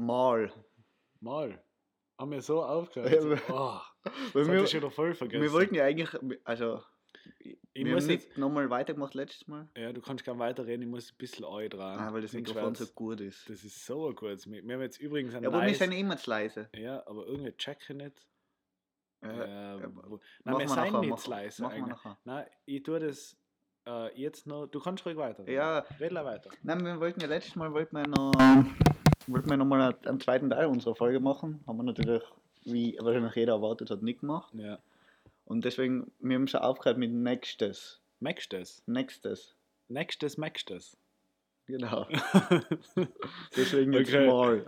Mal. Mal. Haben wir so aufgehört? Ja, oh, das wir, ich wieder voll vergessen. wir wollten ja eigentlich, also, ich wir haben muss jetzt, nicht nochmal weitergemacht letztes Mal. ja, du kannst gerne weiterreden, ich muss ein bisschen euch dran. Ah, weil das Mikrofon so gut ist. Das ist so gutes Mikro. Wir haben jetzt übrigens ein Ja, aber wir sind immer zu leise. Ja, aber irgendwie checken nicht. Äh, Ja, ja, wo, nein, wir wir sind nachher, nicht zu leise machen wir nachher. Nein, ich tue das äh, jetzt noch. Du kannst ruhig weiter. Ja. Red mal weiter. Nein, wir wollten ja letztes Mal wollten wir noch, wollten wir noch mal einen zweiten Teil unserer Folge machen. Haben wir natürlich, wie wahrscheinlich jeder erwartet hat, nicht gemacht. Ja. Und deswegen, wir haben schon aufgehört mit nächstes. Nächstes. Nächstes du das. Genau. Deswegen jetzt Okay. mal.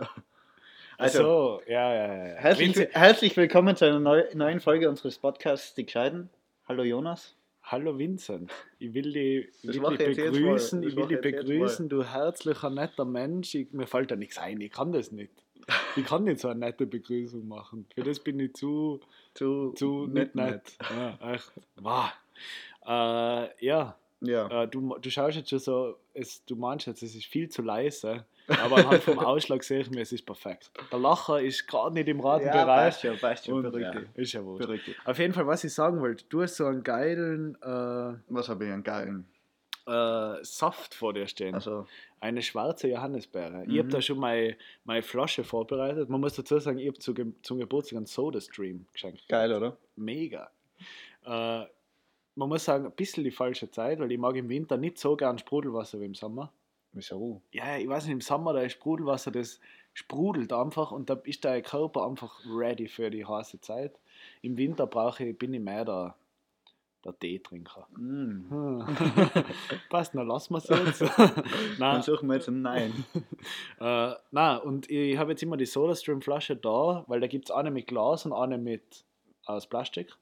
Also, Also, ja, ja, ja. herzlich, herzlich willkommen zu einer neu, neuen Folge unseres Podcasts Die Gescheiden. Hallo Jonas. Hallo Vincent, ich will dich, will dich begrüßen, ich will dich begrüßen, du herzlicher, netter Mensch. Ich, mir fällt da nichts ein, ich kann das nicht. Ich kann nicht so eine nette Begrüßung machen. Für das bin ich zu, Zu, zu nicht nett. Ja, echt. Wow. Äh, ja, Ja. äh, du, du schaust jetzt schon so, es, du meinst jetzt, es ist viel zu leise, aber anhand vom Ausschlag sehe ich mir, es ist perfekt. Der Lacher ist gerade nicht im ja, Ratenbereich. passt schon, passt und, Beruhig ja, ist ja wohl. Auf jeden Fall, was ich sagen wollte, du hast so einen geilen äh, Was habe ich einen geilen? äh, Saft vor dir stehen. Also, Eine schwarze Johannisbeere. Ich Mhm. habe da schon meine, meine Flasche vorbereitet. Man muss dazu sagen, ich habe zu, zum Geburtstag einen Soda-Stream geschenkt. geil, oder? Mega. Äh, man muss sagen, ein bisschen die falsche Zeit, weil ich mag im Winter nicht so gern Sprudelwasser wie im Sommer. Wieso? Ja, ich weiß nicht, im Sommer, da ist Sprudelwasser, das sprudelt einfach und da ist der Körper einfach ready für die heiße Zeit. Im Winter brauche ich, bin ich mehr der, der Teetrinker. Mm. Hm. Passt, dann lassen wir es jetzt. Dann Nein, suchen wir jetzt einen Nein. äh, nein, und ich habe jetzt immer die SodaStream-Flasche da, weil da gibt es eine mit Glas und eine mit aus Plastik.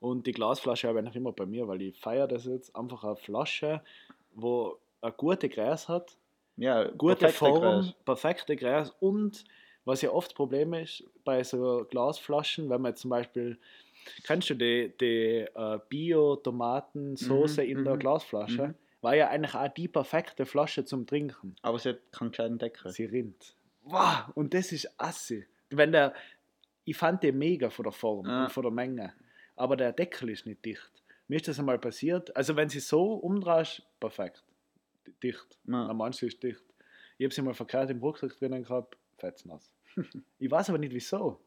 Und die Glasflasche habe ich eigentlich immer bei mir, weil ich feiere das jetzt. Einfach eine Flasche, wo eine gute Gräs hat, Ja, gute perfekter Form, Kreis. perfekte Gräs und was ja oft Problem ist bei so Glasflaschen, wenn man zum Beispiel, kennst du die, die äh, Bio-Tomatensoße Mhm, in der mhm, Glasflasche? mhm. War ja eigentlich auch die perfekte Flasche zum Trinken. Aber sie hat keinen kleinen Deckel. Sie rinnt. Wow, und das ist assi. Wenn der, ich fand den mega von der Form Ja. und von der Menge, aber der Deckel ist nicht dicht. Mir ist das einmal passiert. Also wenn sie so umdrehst, perfekt. Dicht. Ja. Meinst du, ist dicht. Ich habe sie mal verkehrt im Rucksack drinnen gehabt, fetznass. ich weiß aber nicht wieso.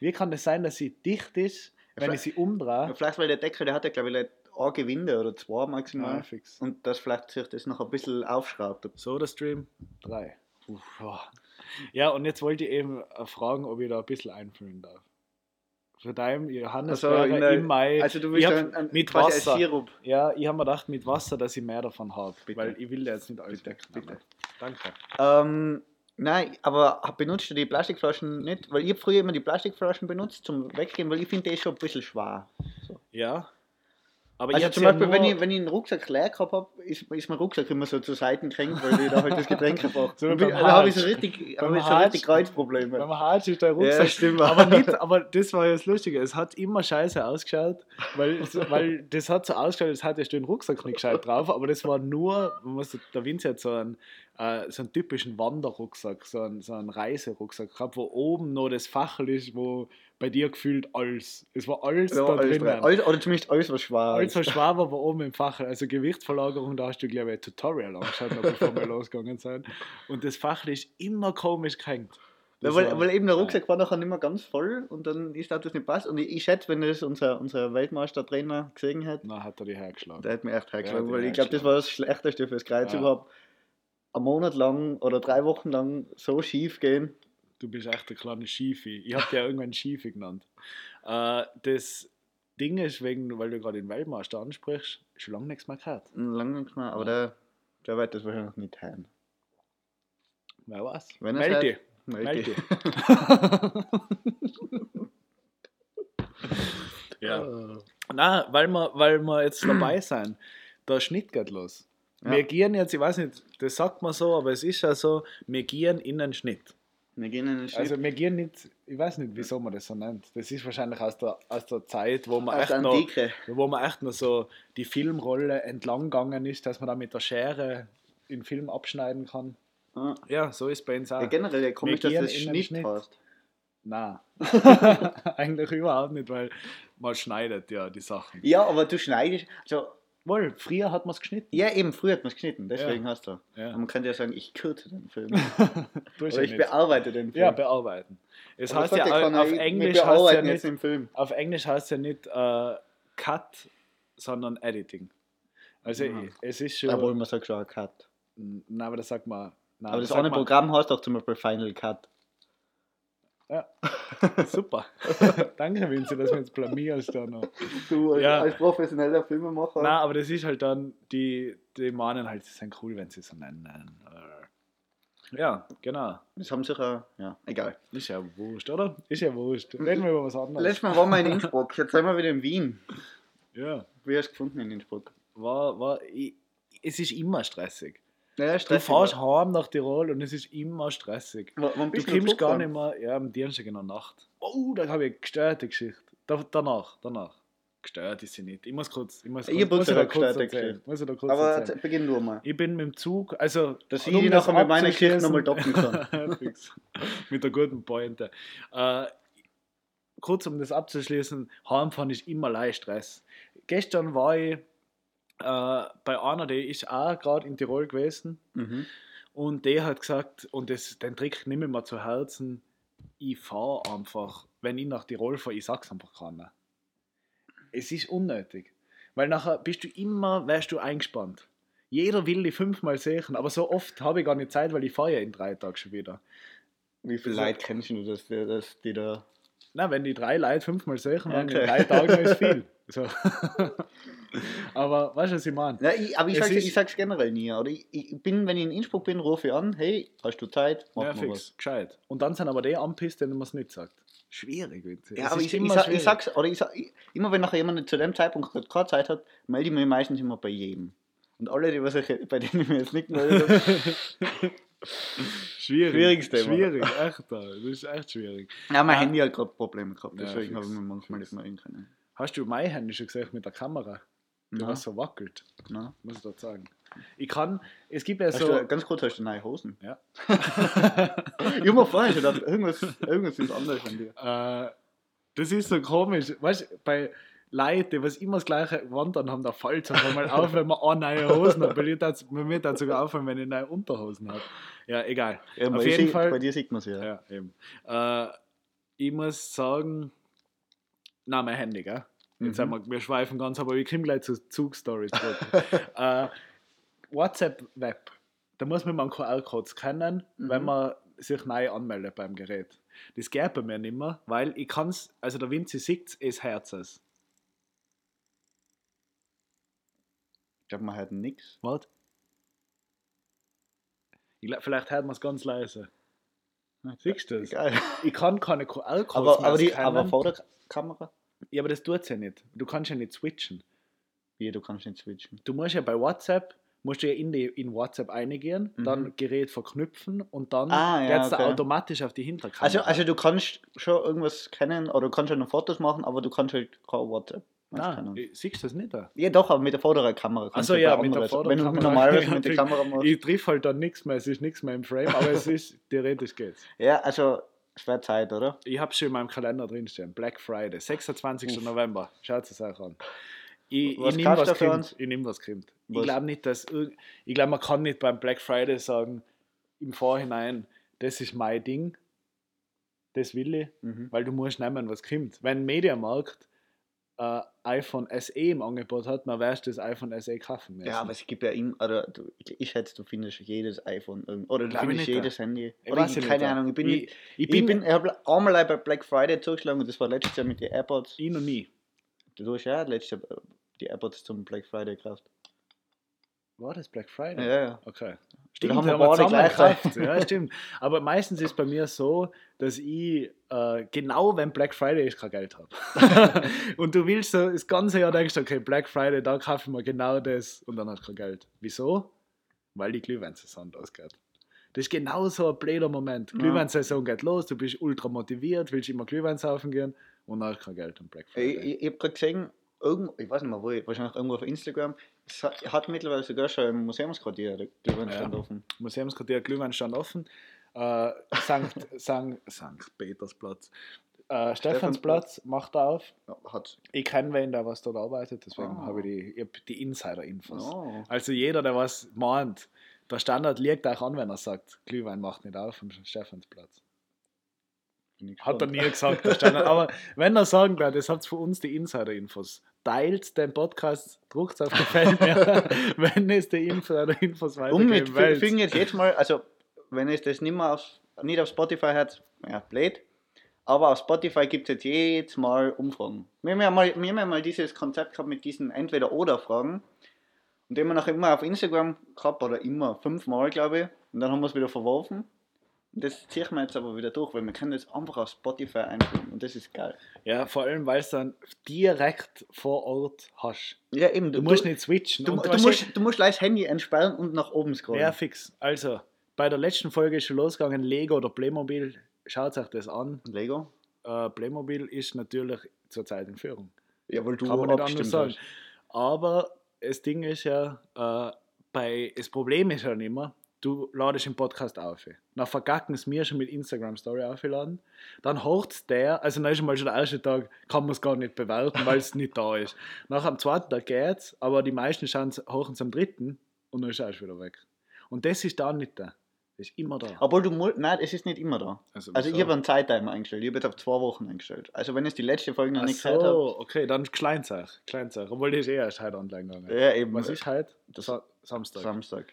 Wie kann das sein, dass sie dicht ist, wenn vielleicht- ich sie umdrehe? Vielleicht, weil der Deckel, der hat ja, glaube ich, ein Gewinde oder zwei maximal. Ja, fix. Und das vielleicht sich das noch ein bisschen aufschraubt. SodaStream 3. Uff, ja. ja, und jetzt wollte ich eben fragen, ob ich da ein bisschen einfüllen darf. Für deinem Johannisbeere Also der- im Mai. Also du willst hab ein, ein, mit Wasser. Sirup. Ja, ich habe mir gedacht, mit Wasser, dass ich mehr davon habe. Weil ich will jetzt nicht alles Bitte, bitte. Danke. Ähm, nein, aber benutzt du die Plastikflaschen nicht? Weil ich habe früher immer die Plastikflaschen benutzt zum Weggehen, weil ich finde, die ist schon ein bisschen schwer. Ja. Aber Also zum Beispiel, ja wenn, ich, wenn ich einen Rucksack leer gehabt habe, ist, ist mein Rucksack immer so zur Seite gekränkt, weil ich da halt das Getränk brauche. So beim da habe ich so richtig, Beim hab ich so Harz. richtig Kreuzprobleme. Man hart ist, der Ja, Rucksack. stimmt. aber nicht, aber das war ja das Lustige. Es hat immer scheiße ausgeschaut, weil, weil das hat so ausgeschaut, als hätte ich den Rucksack nicht gescheit drauf, aber das war nur, man muss, der Vinci hat so einen, äh, so einen typischen Wanderrucksack, so einen, so einen Reiserucksack gehabt, wo oben noch das Fachel ist, wo bei dir gefühlt alles, es war alles Ja, da alles drin. Alles, oder zumindest alles, was schwer Alles so schwer war, war oben im Fachel. Also Gewichtsverlagerung, da hast du, glaube ich, ein Tutorial angeschaut, bevor wir losgegangen sind. Und das Fachel ist immer komisch gehängt. Ja, Das weil, weil eben der Rucksack war nachher nicht mehr ganz voll und dann ist das nicht passt. Und ich, ich schätze, wenn das unser, unser Weltmeistertrainer gesehen hat, Na, hat er die hergeschlagen. der hat mir echt hergeschlagen, Ja, weil ich glaube, das war das Schlechteste fürs Kreuz Ja. überhaupt. Einen Monat lang oder drei Wochen lang so schief gehen. Du bist echt ein kleiner Schiefi. Ich habe dir irgendwann Schiefi genannt. Äh, das Ding ist, wegen, weil du gerade den Weltmeister ansprichst, schon lange nichts mehr gehört. Lange nicht mehr, aber der, der wird das wahrscheinlich nicht hören. Wer weiß? Wenn Meld dich. Meld dich. dich. ja. Nein, weil wir, weil wir jetzt dabei sind. Der Schnitt geht los. Ja. Wir gehen jetzt, ich weiß nicht, das sagt man so, aber es ist ja so, wir gehen in den Schnitt. Wir gehen in den Schnitt. Also wir gehen nicht, ich weiß nicht, wieso man das so nennt. Das ist wahrscheinlich aus der, aus der Zeit, wo man aus echt noch, wo man echt noch so die Filmrolle entlang gegangen ist, dass man da mit der Schere den Film abschneiden kann. Ja. Ja, so ist bei uns auch. Ja, generell ja, komisch, dass das Schnitt Schnitt. heißt. Nein. Eigentlich überhaupt nicht, weil man schneidet ja die Sachen. Ja, aber du schneidest. Also, Wohl, früher hat man es geschnitten. ja, eben, früher hat man es geschnitten, deswegen Ja. hast du. Ja. Man könnte ja sagen, ich kürze den Film. Oder ich bearbeite den Film. Ja, bearbeiten. Es Aber heißt ja keiner, auf Englisch heißt ja nicht, im Film. auf Englisch heißt ja nicht äh, Cut, sondern Editing. Also Ja. es ist schon. Obwohl man sagt schon Cut. Nein, aber das sagt man. Nein, Aber das eine man- Programm heißt auch zum Beispiel Final Cut. Ja. Super. Danke, Vinci, dass du uns blamierst da noch. Du als, Ja. als professioneller Filmemacher. Nein, aber das ist halt dann, die, die meinen halt, sie sind cool, wenn sie so nennen. Äh, Ja, genau. Das haben sicher, ja, egal. Ist ja wurscht, oder? Ist ja wurscht. Reden wir über was anderes. Letztes Mal waren wir in Innsbruck, jetzt sind wir wieder in Wien. Ja, Wie hast du gefunden in Innsbruck? war, war, ich, es ist immer stressig. Ja, Du fährst heim nach Tirol und es ist immer stressig. W- Wann Du bist du kommst gar nicht mehr, ja, am Dienstag in der Nacht. Oh, da habe ich eine gestörte Geschichte. Da, danach, danach. Gestört ist sie nicht. Ich muss kurz, ich muss Ich kurz, muss ich da kurz erzählen. Geschichte. Muss ich da kurz Aber erzählen. erzähl- beginn du mal. Ich bin mit dem Zug, also. Dass um ich die das nachher mit meiner Geschichte nochmal doppeln kann. Mit der guten Pointe. Äh, kurz um das abzuschließen, heimfahren ist immer leicht Stress. Gestern war ich äh, bei einer, die ist auch gerade in Tirol gewesen Mhm. und der hat gesagt, und das, den Trick nehme ich mir zu Herzen, ich fahre einfach, wenn ich nach Tirol fahre, ich sag's einfach keiner. Es ist unnötig. Weil nachher bist du immer, wärst du eingespannt. Jeder will die fünfmal sehen, aber so oft habe ich gar nicht Zeit, weil ich fahre ja in drei Tagen schon wieder. Wie viele So. Leute kennst du, dass, dass die da. Na, wenn die drei Leute fünfmal sehen, dann Okay. in drei Tagen ist viel. So. aber weißt du, was ich meine? Ja, ich, aber ich Es sag's, ich sag's generell nie. Oder ich, ich bin, wenn ich in Innsbruck bin, rufe ich an, hey, hast du Zeit? Mach Ja, fix, was. gescheit. Und dann sind aber die anpisst, denen man es nicht sagt. Schwierig, Vinzi. Ja, Es aber ich, ich, sag, ich sag's, oder ich sag, immer wenn nachher jemand zu dem Zeitpunkt gerade keine Zeit hat, melde ich mich meistens immer bei jedem. Und alle, die was ich, bei denen ich mich jetzt nicht gemeldet habe, Schwierig. Schwieriges Thema. Schwierig, echt. da. Das ist echt schwierig. ja, mein Ah. Handy hat gerade Probleme gehabt, Ja, deswegen fix, habe ich mir manchmal nicht mehr reden können. Hast du mein Handy schon gesehen mit der Kamera? Du Ja, hast so wackelt, na. muss ich dort sagen. Ich kann, es gibt ja so. du, ganz kurz, hast du neue Hosen? Ja. ich hab mir vorhin schon gedacht, irgendwas, irgendwas ist anders an dir. Äh, das ist so komisch. Weißt du, bei Leuten, die was immer das gleiche wandern haben, da fällt es einfach mal auf, wenn man auch neue Hosen hat. Bei mir tat bei mir tat's sogar auffallen, wenn ich neue Unterhosen habe. Ja, egal. Ja, Auf bei, jeden sie, Fall- bei dir sieht man es ja. Ja, eben. Äh, ich muss sagen, nein, mein Handy, gell? Jetzt Mhm. wir, wir schweifen ganz, aber wir kommen gleich zur Zugstory zurück. äh, WhatsApp-Web, da muss man mal einen QR-Code scannen, Mhm. wenn man sich neu anmeldet beim Gerät. Das geht bei mir nicht mehr, weil ich kann es, also der Vinci sieht es Herzes. Ich glaube, man hört nichts. Was? Vielleicht hört man es ganz leise. Siehst du das? Ich kann keine QR-Codes Aber, aber, die, aber vor der Ka- Kamera? Ja, aber das tut ja nicht. Du kannst ja nicht switchen. Wie, du kannst nicht switchen. Du musst ja bei WhatsApp, musst du ja in, die, in WhatsApp eingehen, Mhm. dann Gerät verknüpfen und dann Ah, ja, geht's da okay. automatisch auf die Hinterkamera. Also, also du kannst schon irgendwas kennen oder du kannst schon Fotos machen, aber du kannst halt kein WhatsApp. Du, Nein, siehst du das nicht? Da? Ja, doch, aber mit der vorderen Kamera. du ja, mit der anderen- Wenn du normalerweise Ja, mit der. Kamera machst. Ich triff halt dann nichts mehr, es ist nichts mehr im Frame, aber es ist, theoretisch geht's. Ja, also, wäre Zeit, oder? Ich habe schon in meinem Kalender drinstehen, Black Friday, 26. Uff. November, schaut es euch an. Ich, Was ich nehme was kommt. Ich nehme was kommt. Ich glaube nicht, dass ich glaube, man kann nicht beim Black Friday sagen, im Vorhinein, das ist mein Ding, das will ich, Mhm. weil du musst nehmen, was kommt. Wenn Mediamarkt äh, iPhone SE im Angebot hat, wirst du das iPhone SE kaufen müssen. Ja, aber es gibt ja immer, oder du, ich schätze, du findest jedes iPhone irgendwo, oder du Glaub ich findest jedes Handy. Ich Oder weiß ich, keine ja. Ahnung, ich bin, ich, nicht- ich ich bin, bin, ich habe einmal bei Black Friday zugeschlagen und das war letztes Jahr mit den AirPods. ich noch nie. Du hast ja letztes Jahr die AirPods zum Black Friday gekauft. War das Black Friday? Ja, ja. Okay. Stimmt, haben wir haben wir gleich gekauft. Ja, stimmt. Aber meistens ist bei mir so, dass ich äh, genau wenn Black Friday ist, kein Geld habe. und du willst so das ganze Jahr denkst, okay, Black Friday, da kaufe ich mir genau das und dann hast du kein Geld. Wieso? Weil die Glühweinsaison ausgeht. Das ist genau so ein blöder Moment. Ja. Glühweinsaison geht los, du bist ultra motiviert, willst immer Glühwein saufen gehen und dann hast du kein Geld am Black Ich, Friday. ich, ich habe gerade gesehen, irgendwo, ich weiß nicht mehr wo, wahrscheinlich irgendwo auf Instagram, es hat, hat mittlerweile sogar schon im Museumsquartier der Glühweinstand Ja. offen. Museumsquartier Glühweinstand offen. Äh, Sankt, Sankt, Sankt Petersplatz. Äh, Stephansplatz macht auf. Ja. Ich kenne wen, der was dort arbeitet, deswegen Ah. habe ich die, ich hab die Insider-Infos. Oh. Also jeder, der was meint, der Standard liegt auch an, wenn er sagt, Glühwein macht nicht auf am Stephansplatz. Ich Hat er nie gesagt, der Standard. Aber wenn er sagen wird, das habt für uns die Insider-Infos. Teilt den Podcast, druckt auf Gefällt mir, wenn es die Insider-Infos Um mit weitergeben wollt. fügen jetzt jetzt mal, also wenn es das nicht mehr auf, nicht auf Spotify hat, ja, blöd. Aber auf Spotify gibt es jetzt jedes Mal Umfragen. Wir haben ja mal, wir haben ja mal dieses Konzept gehabt mit diesen Entweder-Oder-Fragen. Und den haben wir noch immer auf Instagram gehabt, oder immer fünfmal, glaube ich. Und dann haben wir es wieder verworfen. Und das ziehen wir jetzt aber wieder durch, weil wir können das einfach auf Spotify einfügen. Und das ist geil. Ja, vor allem, weil es dann direkt vor Ort hast. Ja, eben. Du, musst nicht switchen. Du, du, musst, du musst gleich das Handy entsperren und nach oben scrollen. Ja, fix. Also, bei der letzten Folge ist schon losgegangen, Lego oder Playmobil. Schaut euch das an. Lego? Äh, Playmobil ist natürlich zurzeit in Führung. Ja, weil du Kann man nicht sagen. hast. Aber das Ding ist ja, äh, bei, das Problem ist ja nicht immer, du ladest den Podcast auf. Dann vergacken es mir schon mit Instagram Story aufgeladen. Dann hört der, also dann ist mal schon der erste Tag, kann man es gar nicht bewerten, weil es nicht da ist. Nach am zweiten Tag geht's, aber die meisten schauen es am dritten und dann ist er erst wieder weg. Und das ist dann nicht da. Ist immer da. Obwohl du nein, es ist nicht immer da. Also, Also ich habe einen Zeittimer eingestellt. Ich habe jetzt auf zwei Wochen eingestellt. Also wenn es die letzte Folge noch Ach nicht gehört habt. so, okay, dann Kleinzeit. Kleinzeit. Obwohl die ist eh erst heute online gegangen. Ja, eben. Was ist heute? Das- Sa Samstag. Samstag.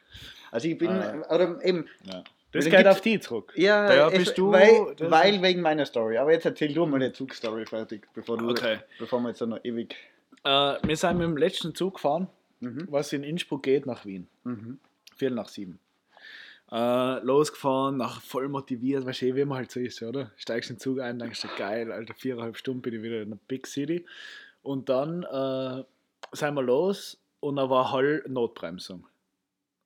Also ich bin, Äh. oder eben, Ja. Weil Das geht gibt's- auf die zurück. ja, Da es, bist du- weil, weil wegen meiner Story. Aber jetzt erzähl du mal die Zugstory fertig, bevor du, Okay. bevor wir jetzt noch ewig. Äh, wir sind mit dem letzten Zug gefahren, Mhm. was in Innsbruck geht, nach Wien. Mhm. Viertel nach sieben. Äh, losgefahren, nach voll motiviert, weißt du, eh, wie man halt so ist, oder? Steigst in den Zug ein, denkst du, geil, Alter, viereinhalb Stunden bin ich wieder in der Big City. Und dann äh, sind wir los und da war Hall Notbremsung.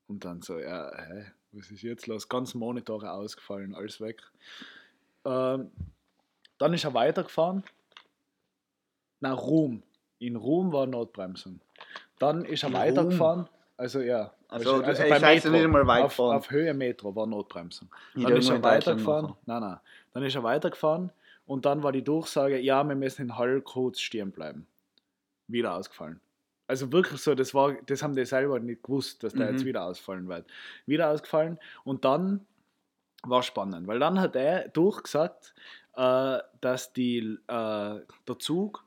Und dann so, ja, hä, was ist jetzt los? Ganz Monitore ausgefallen, alles weg. Ähm, dann ist er weitergefahren nach Ruhm. In Ruhm war Notbremsung. Dann ist er In weitergefahren. Also ja. Also, also ja Metro. nicht einmal weit auf, fahren. auf Höhe Metro war Notbremsung. Dann ist er weitergefahren. machen. Nein, nein. Dann ist er weitergefahren und dann war die Durchsage, ja, wir müssen in Hall kurz stehen bleiben. Wieder ausgefallen. Also wirklich so, das, war, das haben die selber nicht gewusst, dass der Mhm. jetzt wieder ausfallen wird. Wieder ausgefallen und dann war spannend, weil dann hat er durchgesagt, äh, dass die, äh, der Zug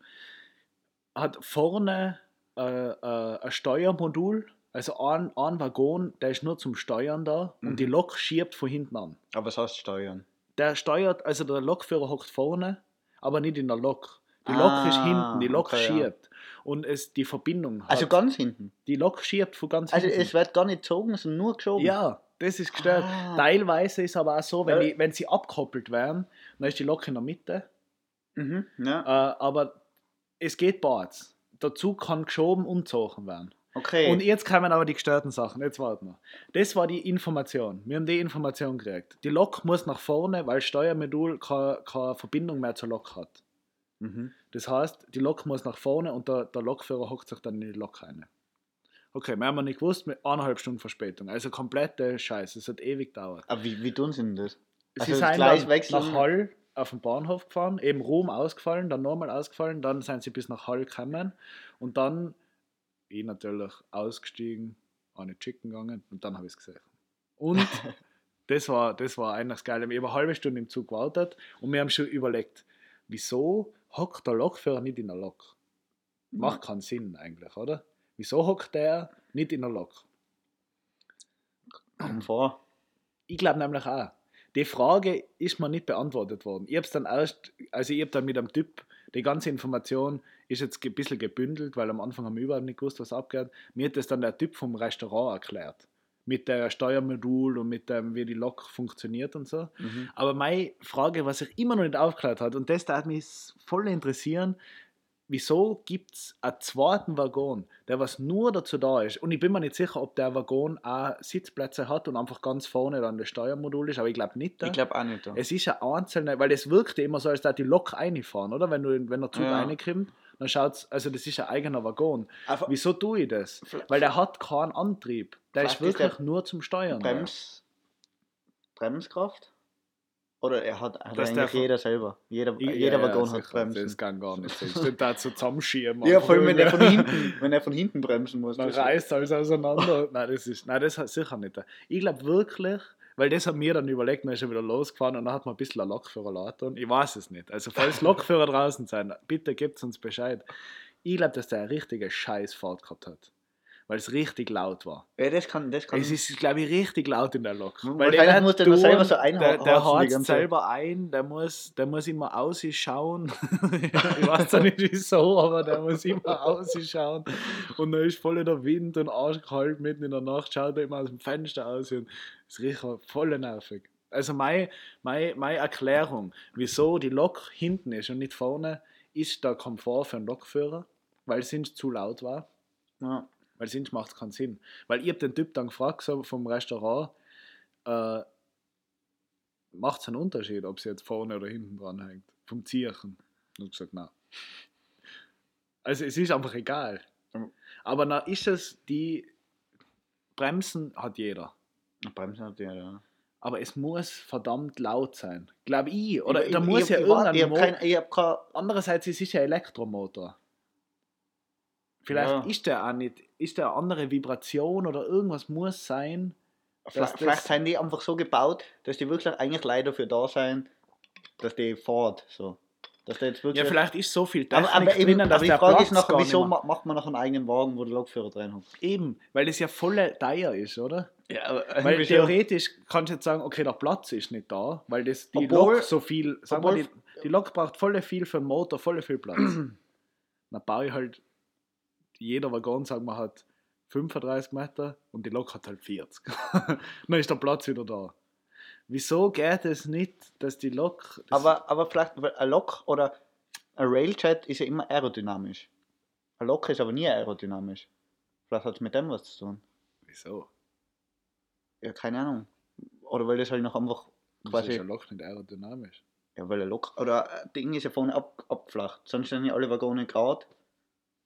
hat vorne äh, äh, ein Steuermodul, also ein, ein Waggon, der ist nur zum Steuern da Mhm. und die Lok schiebt von hinten an. Aber was heißt steuern? Der steuert, also der Lokführer hockt vorne, aber nicht in der Lok. Die Lok ist Ah, hinten, die Lok okay, ja. schiebt. Und es, die Verbindung hat, Also ganz hinten. die Lok schiebt von ganz Also hinten. es wird gar nicht gezogen, sondern nur geschoben. Ja, das ist gestört. Ah. Teilweise ist aber auch so, wenn, Ja. die, wenn sie abkoppelt werden, dann ist die Lok in der Mitte. Mhm. ja. Äh, aber es geht beides. Der Zug kann geschoben und gezogen werden. Okay. Und jetzt kommen aber die gestörten Sachen. Jetzt warten wir. Das war die Information. Wir haben die Information gekriegt. Die Lok muss nach vorne, weil das Steuermodul keine, keine Verbindung mehr zur Lok hat. mhm. Das heißt, die Lok muss nach vorne und der, der Lokführer hockt sich dann in die Lok rein. Okay, wir haben nicht gewusst, mit eineinhalb Stunden Verspätung. Also komplette Scheiße. Es hat ewig gedauert. Aber wie, wie tun sie denn das? Sie Also sind gleich wechseln? nach Hall auf den Bahnhof gefahren, eben Rom ausgefallen, dann nochmal ausgefallen, dann sind sie bis nach Hall gekommen und dann ich natürlich ausgestiegen, eine Chicken gegangen und dann habe ich es gesehen. Und das war, das war eigentlich das Geile. Ich habe eine halbe Stunde im Zug gewartet und wir haben schon überlegt, wieso hockt der Lokführer nicht in der Lok? Macht keinen Sinn eigentlich, oder? Wieso hockt der nicht in der Lok? Komm vor. Ich glaube nämlich auch. Die Frage ist mir nicht beantwortet worden. Ich habe es dann erst, also ich habe dann mit einem Typ, die ganze Information ist jetzt ein bisschen gebündelt, weil am Anfang haben wir überhaupt nicht gewusst, was abgeht. Mir hat das dann der Typ vom Restaurant erklärt. Mit der Steuermodul und mit dem, wie die Lok funktioniert und so. Mhm. Aber meine Frage, was sich immer noch nicht aufgeklärt hat, und das darf mich voll interessieren, wieso gibt es einen zweiten Waggon, der was nur dazu da ist? Und ich bin mir nicht sicher, ob der Waggon auch Sitzplätze hat und einfach ganz vorne dann das Steuermodul ist, aber ich glaube nicht. Ich glaube auch nicht. Da. es ist ein einzelner, weil es wirkte immer so, als da die Lok reinfahren, oder? Wenn, du, wenn der Zug Ja. reinkommt dann schaut's, also das ist ein eigener Waggon. Aber Wieso tue ich das? Weil der hat keinen Antrieb. Der ist Vielleicht ist wirklich der nur zum Steuern. da. Brems, Bremskraft? Oder er hat, hat eigentlich jeder selber. Jeder, Ich- jeder ja, Waggon ja, hat Bremsen. Das kann gar nicht sein. Stimmt, da so zusammenschieben. Ja, vor allem wenn er von hinten, wenn er von hinten bremsen muss. Dann reißt alles auseinander. nein, das ist, nein, das hat sicher nicht. Ich glaube wirklich, weil das haben wir dann überlegt, man ist schon wieder losgefahren und dann hat man ein bisschen ein Lokführer laden. Ich weiß es nicht. Also falls Lokführer draußen sind, bitte gebt uns Bescheid. Ich glaube, dass der eine richtige Scheißfahrt gehabt hat. Weil es richtig laut war. Ja, das kann, das kann. Es ist, glaube ich, richtig laut in der Lok. Weil der muss der tun, selber so Der, einhausen der ganze Zeit. selber ein, der muss, der muss immer ausschauen. ich weiß zwar nicht wieso, aber der muss immer ausschauen. Und da ist voll der Wind und arschkalt mitten in der Nacht, schaut er immer aus dem Fenster aus und es riecht voll nervig. Also meine, meine, meine Erklärung, wieso die Lok hinten ist und nicht vorne, ist der Komfort für einen Lokführer, weil es sonst zu laut war. Ja. Weil sonst macht es keinen Sinn. Weil ich habe den Typ dann gefragt so vom Restaurant, äh, macht es einen Unterschied, ob sie jetzt vorne oder hinten dran hängt? Vom Zierchen. Und gesagt, nein. Also es ist einfach egal. Mhm. Aber na ist es die Bremsen hat jeder. Bremsen hat der, ja. Aber es muss verdammt laut sein. Glaube ich. Oder Ich- da ich- muss ich, ja irgendein ich hab kein, ich hab kein, Andererseits es ist ja Elektromotor. Vielleicht Ja. ist der auch nicht, ist der eine andere Vibration oder irgendwas muss sein. vielleicht, vielleicht sind die einfach so gebaut, dass die wirklich eigentlich leider dafür da sein, dass die fährt. So. Dass der jetzt wirklich. Ja, vielleicht ist so viel Technik aber, aber, eben, drinnen, dass aber die Frage Platz ist nicht wieso macht man noch einen eigenen Wagen, wo der Lokführer drin hat? Eben, weil das ja voll teuer ist, oder? Ja, aber Weil theoretisch kannst du jetzt sagen, okay, der Platz ist nicht da, weil das die Obwohl- Lok so viel, sagen wir, die, die Lok braucht voll viel für den Motor, voll viel Platz. Dann baue ich halt, jeder Waggon, sagen wir, hat 35 Meter und die Lok hat halt 40. Dann ist der Platz wieder da. Wieso geht es nicht, dass die Lok. Das, Aber, aber vielleicht, weil ein Lok oder ein Railjet ist ja immer aerodynamisch. Ein Lok ist aber nie aerodynamisch. Vielleicht hat es mit dem was zu tun. wieso? Ja, keine Ahnung. Oder weil das halt noch einfach Wieso ist quasi. ein Lok nicht aerodynamisch? Ja, weil ein Lok. Oder ein Ding ist ja vorne ab, abgeflacht. Sonst sind ja alle Waggone gerade.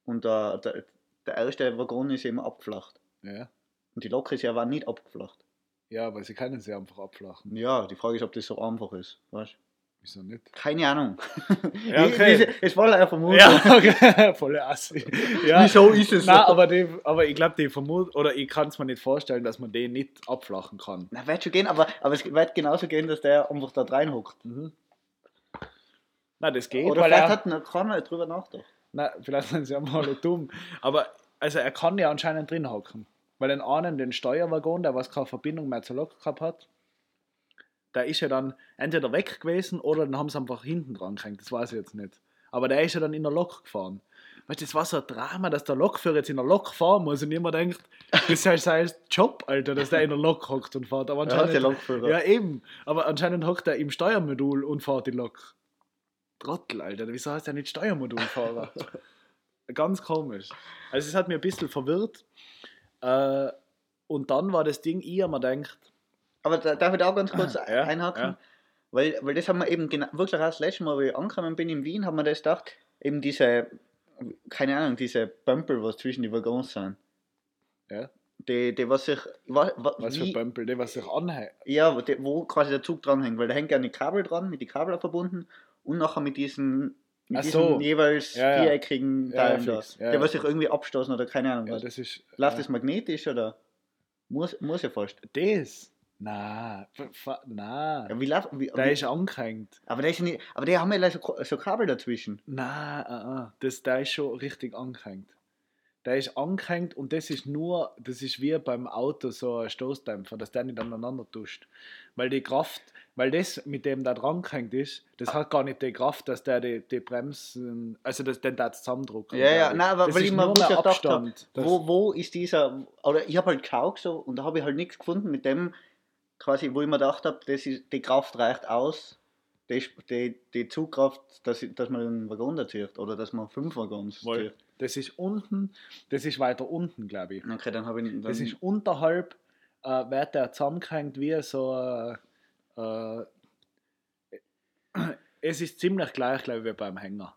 Und der, der, der erste Waggon ist immer abgeflacht. Ja. Und die Lok ist ja aber nicht abgeflacht. Ja, aber sie können sie einfach abflachen. Ja, die Frage ist, ob das so einfach ist. Weißt? Wieso nicht? Keine Ahnung. Ja, okay. Es war eine Vermutung. Ja, okay. volle Assi. Ja. Wieso ist es Nein, so? aber, die, aber ich glaube, die vermut oder ich kann es mir nicht vorstellen, dass man den nicht abflachen kann. Na, wird schon gehen, aber, aber es wird genauso gehen, dass der einfach da reinhockt. Mhm. Nein, das geht, Oder weil vielleicht er, hat noch keiner drüber nachgedacht. Nein, vielleicht sind sie einfach alle dumm. Aber also er kann ja anscheinend drin hocken. Weil den einen, den Steuerwaggon, der was keine Verbindung mehr zur Lok gehabt hat, der ist ja dann entweder weg gewesen oder dann haben sie einfach hinten dran gehängt. Das weiß ich jetzt nicht. Aber der ist ja dann in der Lok gefahren. Weißt du, das war so ein Drama, dass der Lokführer jetzt in der Lok fahren muss und jemand denkt, das ist halt sein Job, Alter, dass der in der Lok hockt und fährt. Aber Ja, der anscheinend, Lokführer. ja, eben. Aber anscheinend hockt er im Steuermodul und fährt die Lok. Trottel, Alter. Wieso heißt er nicht Steuermodulfahrer? Ganz komisch. Also es hat mir ein bisschen verwirrt. Äh, und dann war das Ding, ich mir gedacht, Aber da, darf ich da auch ganz kurz Ja, einhaken? ja. Weil, weil das haben wir eben genau, wirklich auch das letzte Mal, wo ich angekommen bin in Wien, haben wir das gedacht, eben diese, keine Ahnung, diese Bömpel, was zwischen die Waggons sind. Ja. Die, die was sich, wa, wa, was für wie, Bömpel, der was sich anhängt. ja, wo, die, wo quasi der Zug dranhängt, weil da hängt ja eine Kabel dran, mit den Kabeln verbunden und nachher mit diesen, mit diesen so. jeweils Ja, viereckigen Ja, Teilen da. Ja, die ja. was sich irgendwie abstoßen oder keine Ahnung was. das ist. Läuft das magnetisch oder? Muss, muss ja fast. Das? Nein. Nein. Ja, wie läuft, wie, Der wie, ist angehängt. aber, der ist nicht, aber die haben ja so, so Kabel dazwischen. Nein, uh, uh. Das, der ist schon richtig angehängt. Der ist angehängt und das ist nur, das ist wie beim Auto so ein Stoßdämpfer, dass der nicht aneinander tuscht. Weil die Kraft, weil das, mit dem der dran gehängt ist, das hat gar nicht die Kraft, dass der die, die Bremsen, also dass den da zusammendrucken. Ja, ja, nein, aber das weil ich mir wirklich gedacht habe, Abstand. Das- wo, wo ist dieser, oder ich habe halt geschaut so und da habe ich halt nichts gefunden mit dem, quasi, wo ich mir gedacht habe, das ist, die Kraft reicht aus, die, die, die Zugkraft, dass, dass man einen Waggon da zieht oder dass man fünf Waggons zieht. Das ist unten, das ist weiter unten, glaube ich. Okay, dann habe ich dann, Das ist unterhalb, äh, wird der zusammengehängt wie so äh, es ist ziemlich gleich, glaube ich, wie beim Hänger.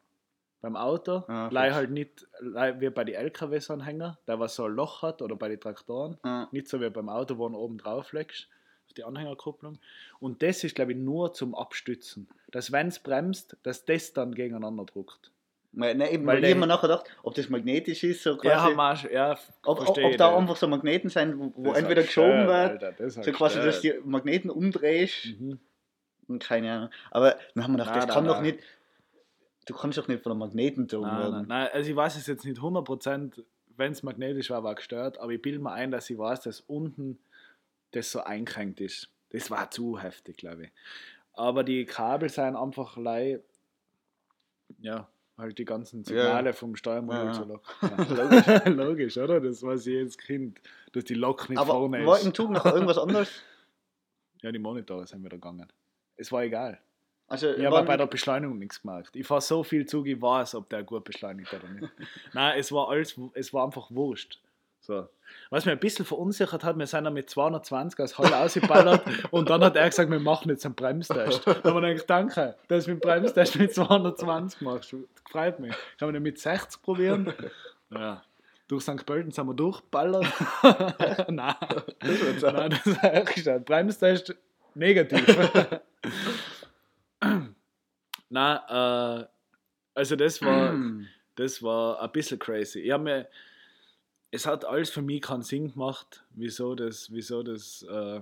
Beim Auto, Ah, leih halt nicht wie bei den LKWs-Anhänger, der was so ein Loch hat oder bei den Traktoren. Ja. Nicht so wie beim Auto, wo du oben drauf legst, auf die Anhängerkupplung. Und das ist, glaube ich, nur zum Abstützen. Dass, wenn es bremst, dass das dann gegeneinander druckt. Weil, ne, eben, Weil ich mir nachher gedacht, ob das magnetisch ist, so quasi. Ja, schon, ja, ob, ob, ob da einfach so Magneten sind, wo, wo entweder halt geschoben wird, Alter, so halt quasi, dass die Magneten umdrehst. Mhm. Und keine Ahnung. Aber dann haben wir gedacht, Nein, das nein, kann doch nein. nicht. Du kannst doch nicht von einem Magneten gezogen Nein, werden. nein, nein, also ich weiß es jetzt nicht 100%, wenn es magnetisch war, war gestört, aber ich bilde mir ein, dass ich weiß, dass unten das so eingekränkt ist. Das war zu heftig, glaube ich. Aber die Kabel sind einfach lei, ja, halt die ganzen Signale vom Steuermodul Ja, zur ja. Lok. Ja. Logisch, oder? Das weiß jedes Kind, dass die Lok nicht Aber vorne war ist. im Zug noch irgendwas anderes? Ja, die Monitore sind wieder gegangen. Es war egal. Also, Ich habe bei der Beschleunigung nichts gemacht. Ich fahre so viel Zug, ich weiß, ob der gut beschleunigt oder nicht. Nein, es war alles, es war einfach wurscht. So. Was mir ein bisschen verunsichert hat, wir sind dann mit 220 aus Halle ausgeballert und dann hat er gesagt, wir machen jetzt einen Bremstest. Da haben wir gedacht, danke, dass du mit Bremstest mit 220 machst. Freut mich. Kann man den mit 60 probieren? Ja. Durch St. Pölten sind wir durchgeballert. Nein, so. Nein, das ist echt gestanden. Bremstest negativ. Nein, äh, also das war, das war ein bisschen crazy. Ich hab mir, es hat alles für mich keinen Sinn gemacht, wieso das, wieso das, äh,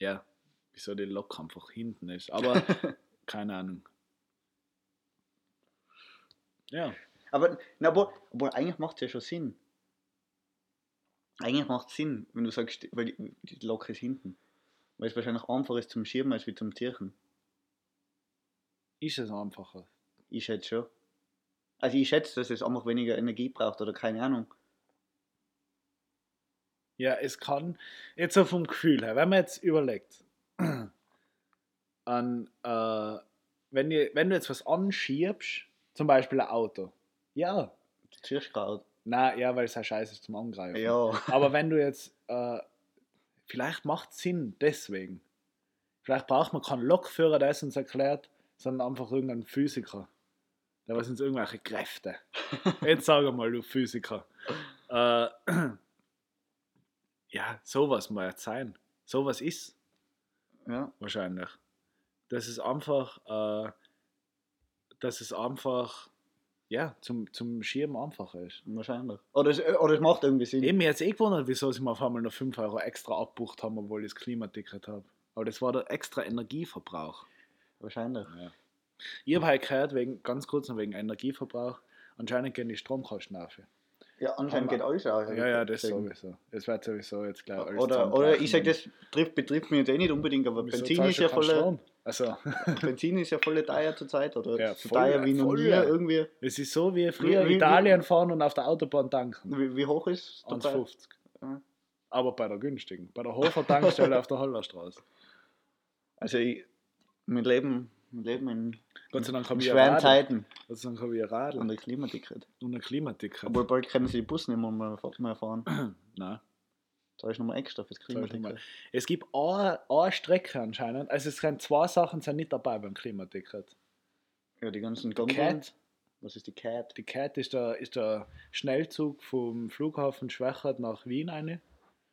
ja, wieso die Lok einfach hinten ist. Aber keine Ahnung. Ja, Aber, na, aber, aber eigentlich macht es ja schon Sinn. Eigentlich macht es Sinn, wenn du sagst, weil die, die Lok ist hinten. Weil es wahrscheinlich einfacher ist zum Schirmen als wie zum Tirchen. ist es einfacher. Ich schätze schon. Also ich schätze, dass es einfach weniger Energie braucht oder keine Ahnung. Ja, es kann, jetzt so vom Gefühl her, wenn man jetzt überlegt, an, äh, wenn, ihr, wenn du jetzt was anschiebst, zum Beispiel ein Auto, ja, Du ziehst gerade. na ja, weil es ja scheiße ist zum Angreifen. Ja. Aber wenn du jetzt, äh, vielleicht macht Sinn deswegen. Vielleicht braucht man keinen Lokführer, der es uns erklärt, sondern einfach irgendeinen Physiker. Der was uns irgendwelche Kräfte. Jetzt sag mal, du Physiker. Äh, ja, sowas muss jetzt sein. Sowas ist ja. wahrscheinlich. Das ist einfach, äh, dass es einfach, ja, zum, zum Schieben einfacher ist. Wahrscheinlich. Oder es, oder es macht irgendwie Sinn. Eben, mir jetzt eh gewundert, wieso sie mir auf einmal noch 5 Euro extra abbucht haben, obwohl ich das Klimaticket habe. Aber das war der extra Energieverbrauch. Wahrscheinlich. Ja. Ich habe halt gehört, wegen, ganz kurz noch wegen Energieverbrauch, anscheinend gehen die Stromkosten auf. Ja, anscheinend geht alles auch. Ja, ja, das Deswegen. sowieso. Es wird sowieso jetzt gleich alles Oder, oder ich sage, das trifft, betrifft mich jetzt eh nicht unbedingt, aber Wieso Benzin ist, ja keinen voll, Strom? Also, Benzin ist ja voll teuer zurzeit. Oder Ja, so teuer wie noch nie irgendwie. es ist so wie früher Wie- wie- Italien fahren und auf der Autobahn tanken. Wie, wie hoch ist es zurzeit? 1,50. Ja. Aber bei der günstigen. Bei der Hofer Tankstelle auf der Hallerstraße. Also ich, wir leben, wir leben in, Gott sei Dank in habe ich ein schweren. Zeiten Gott sei Dank habe ich ein Radl und ein Klimaticket. und ein Klimaticket. Obwohl bald können sie die Bus nicht mehr, fahren. Nein. Da ist nochmal extra fürs Klimaticket. Es gibt eine, eine Strecke anscheinend, also es sind zwei Sachen sind nicht dabei beim Klimaticket. Ja, die ganzen. Cat, Was ist die Cat? die Cat ist der, ist der Schnellzug vom Flughafen Schwächert nach Wien eine.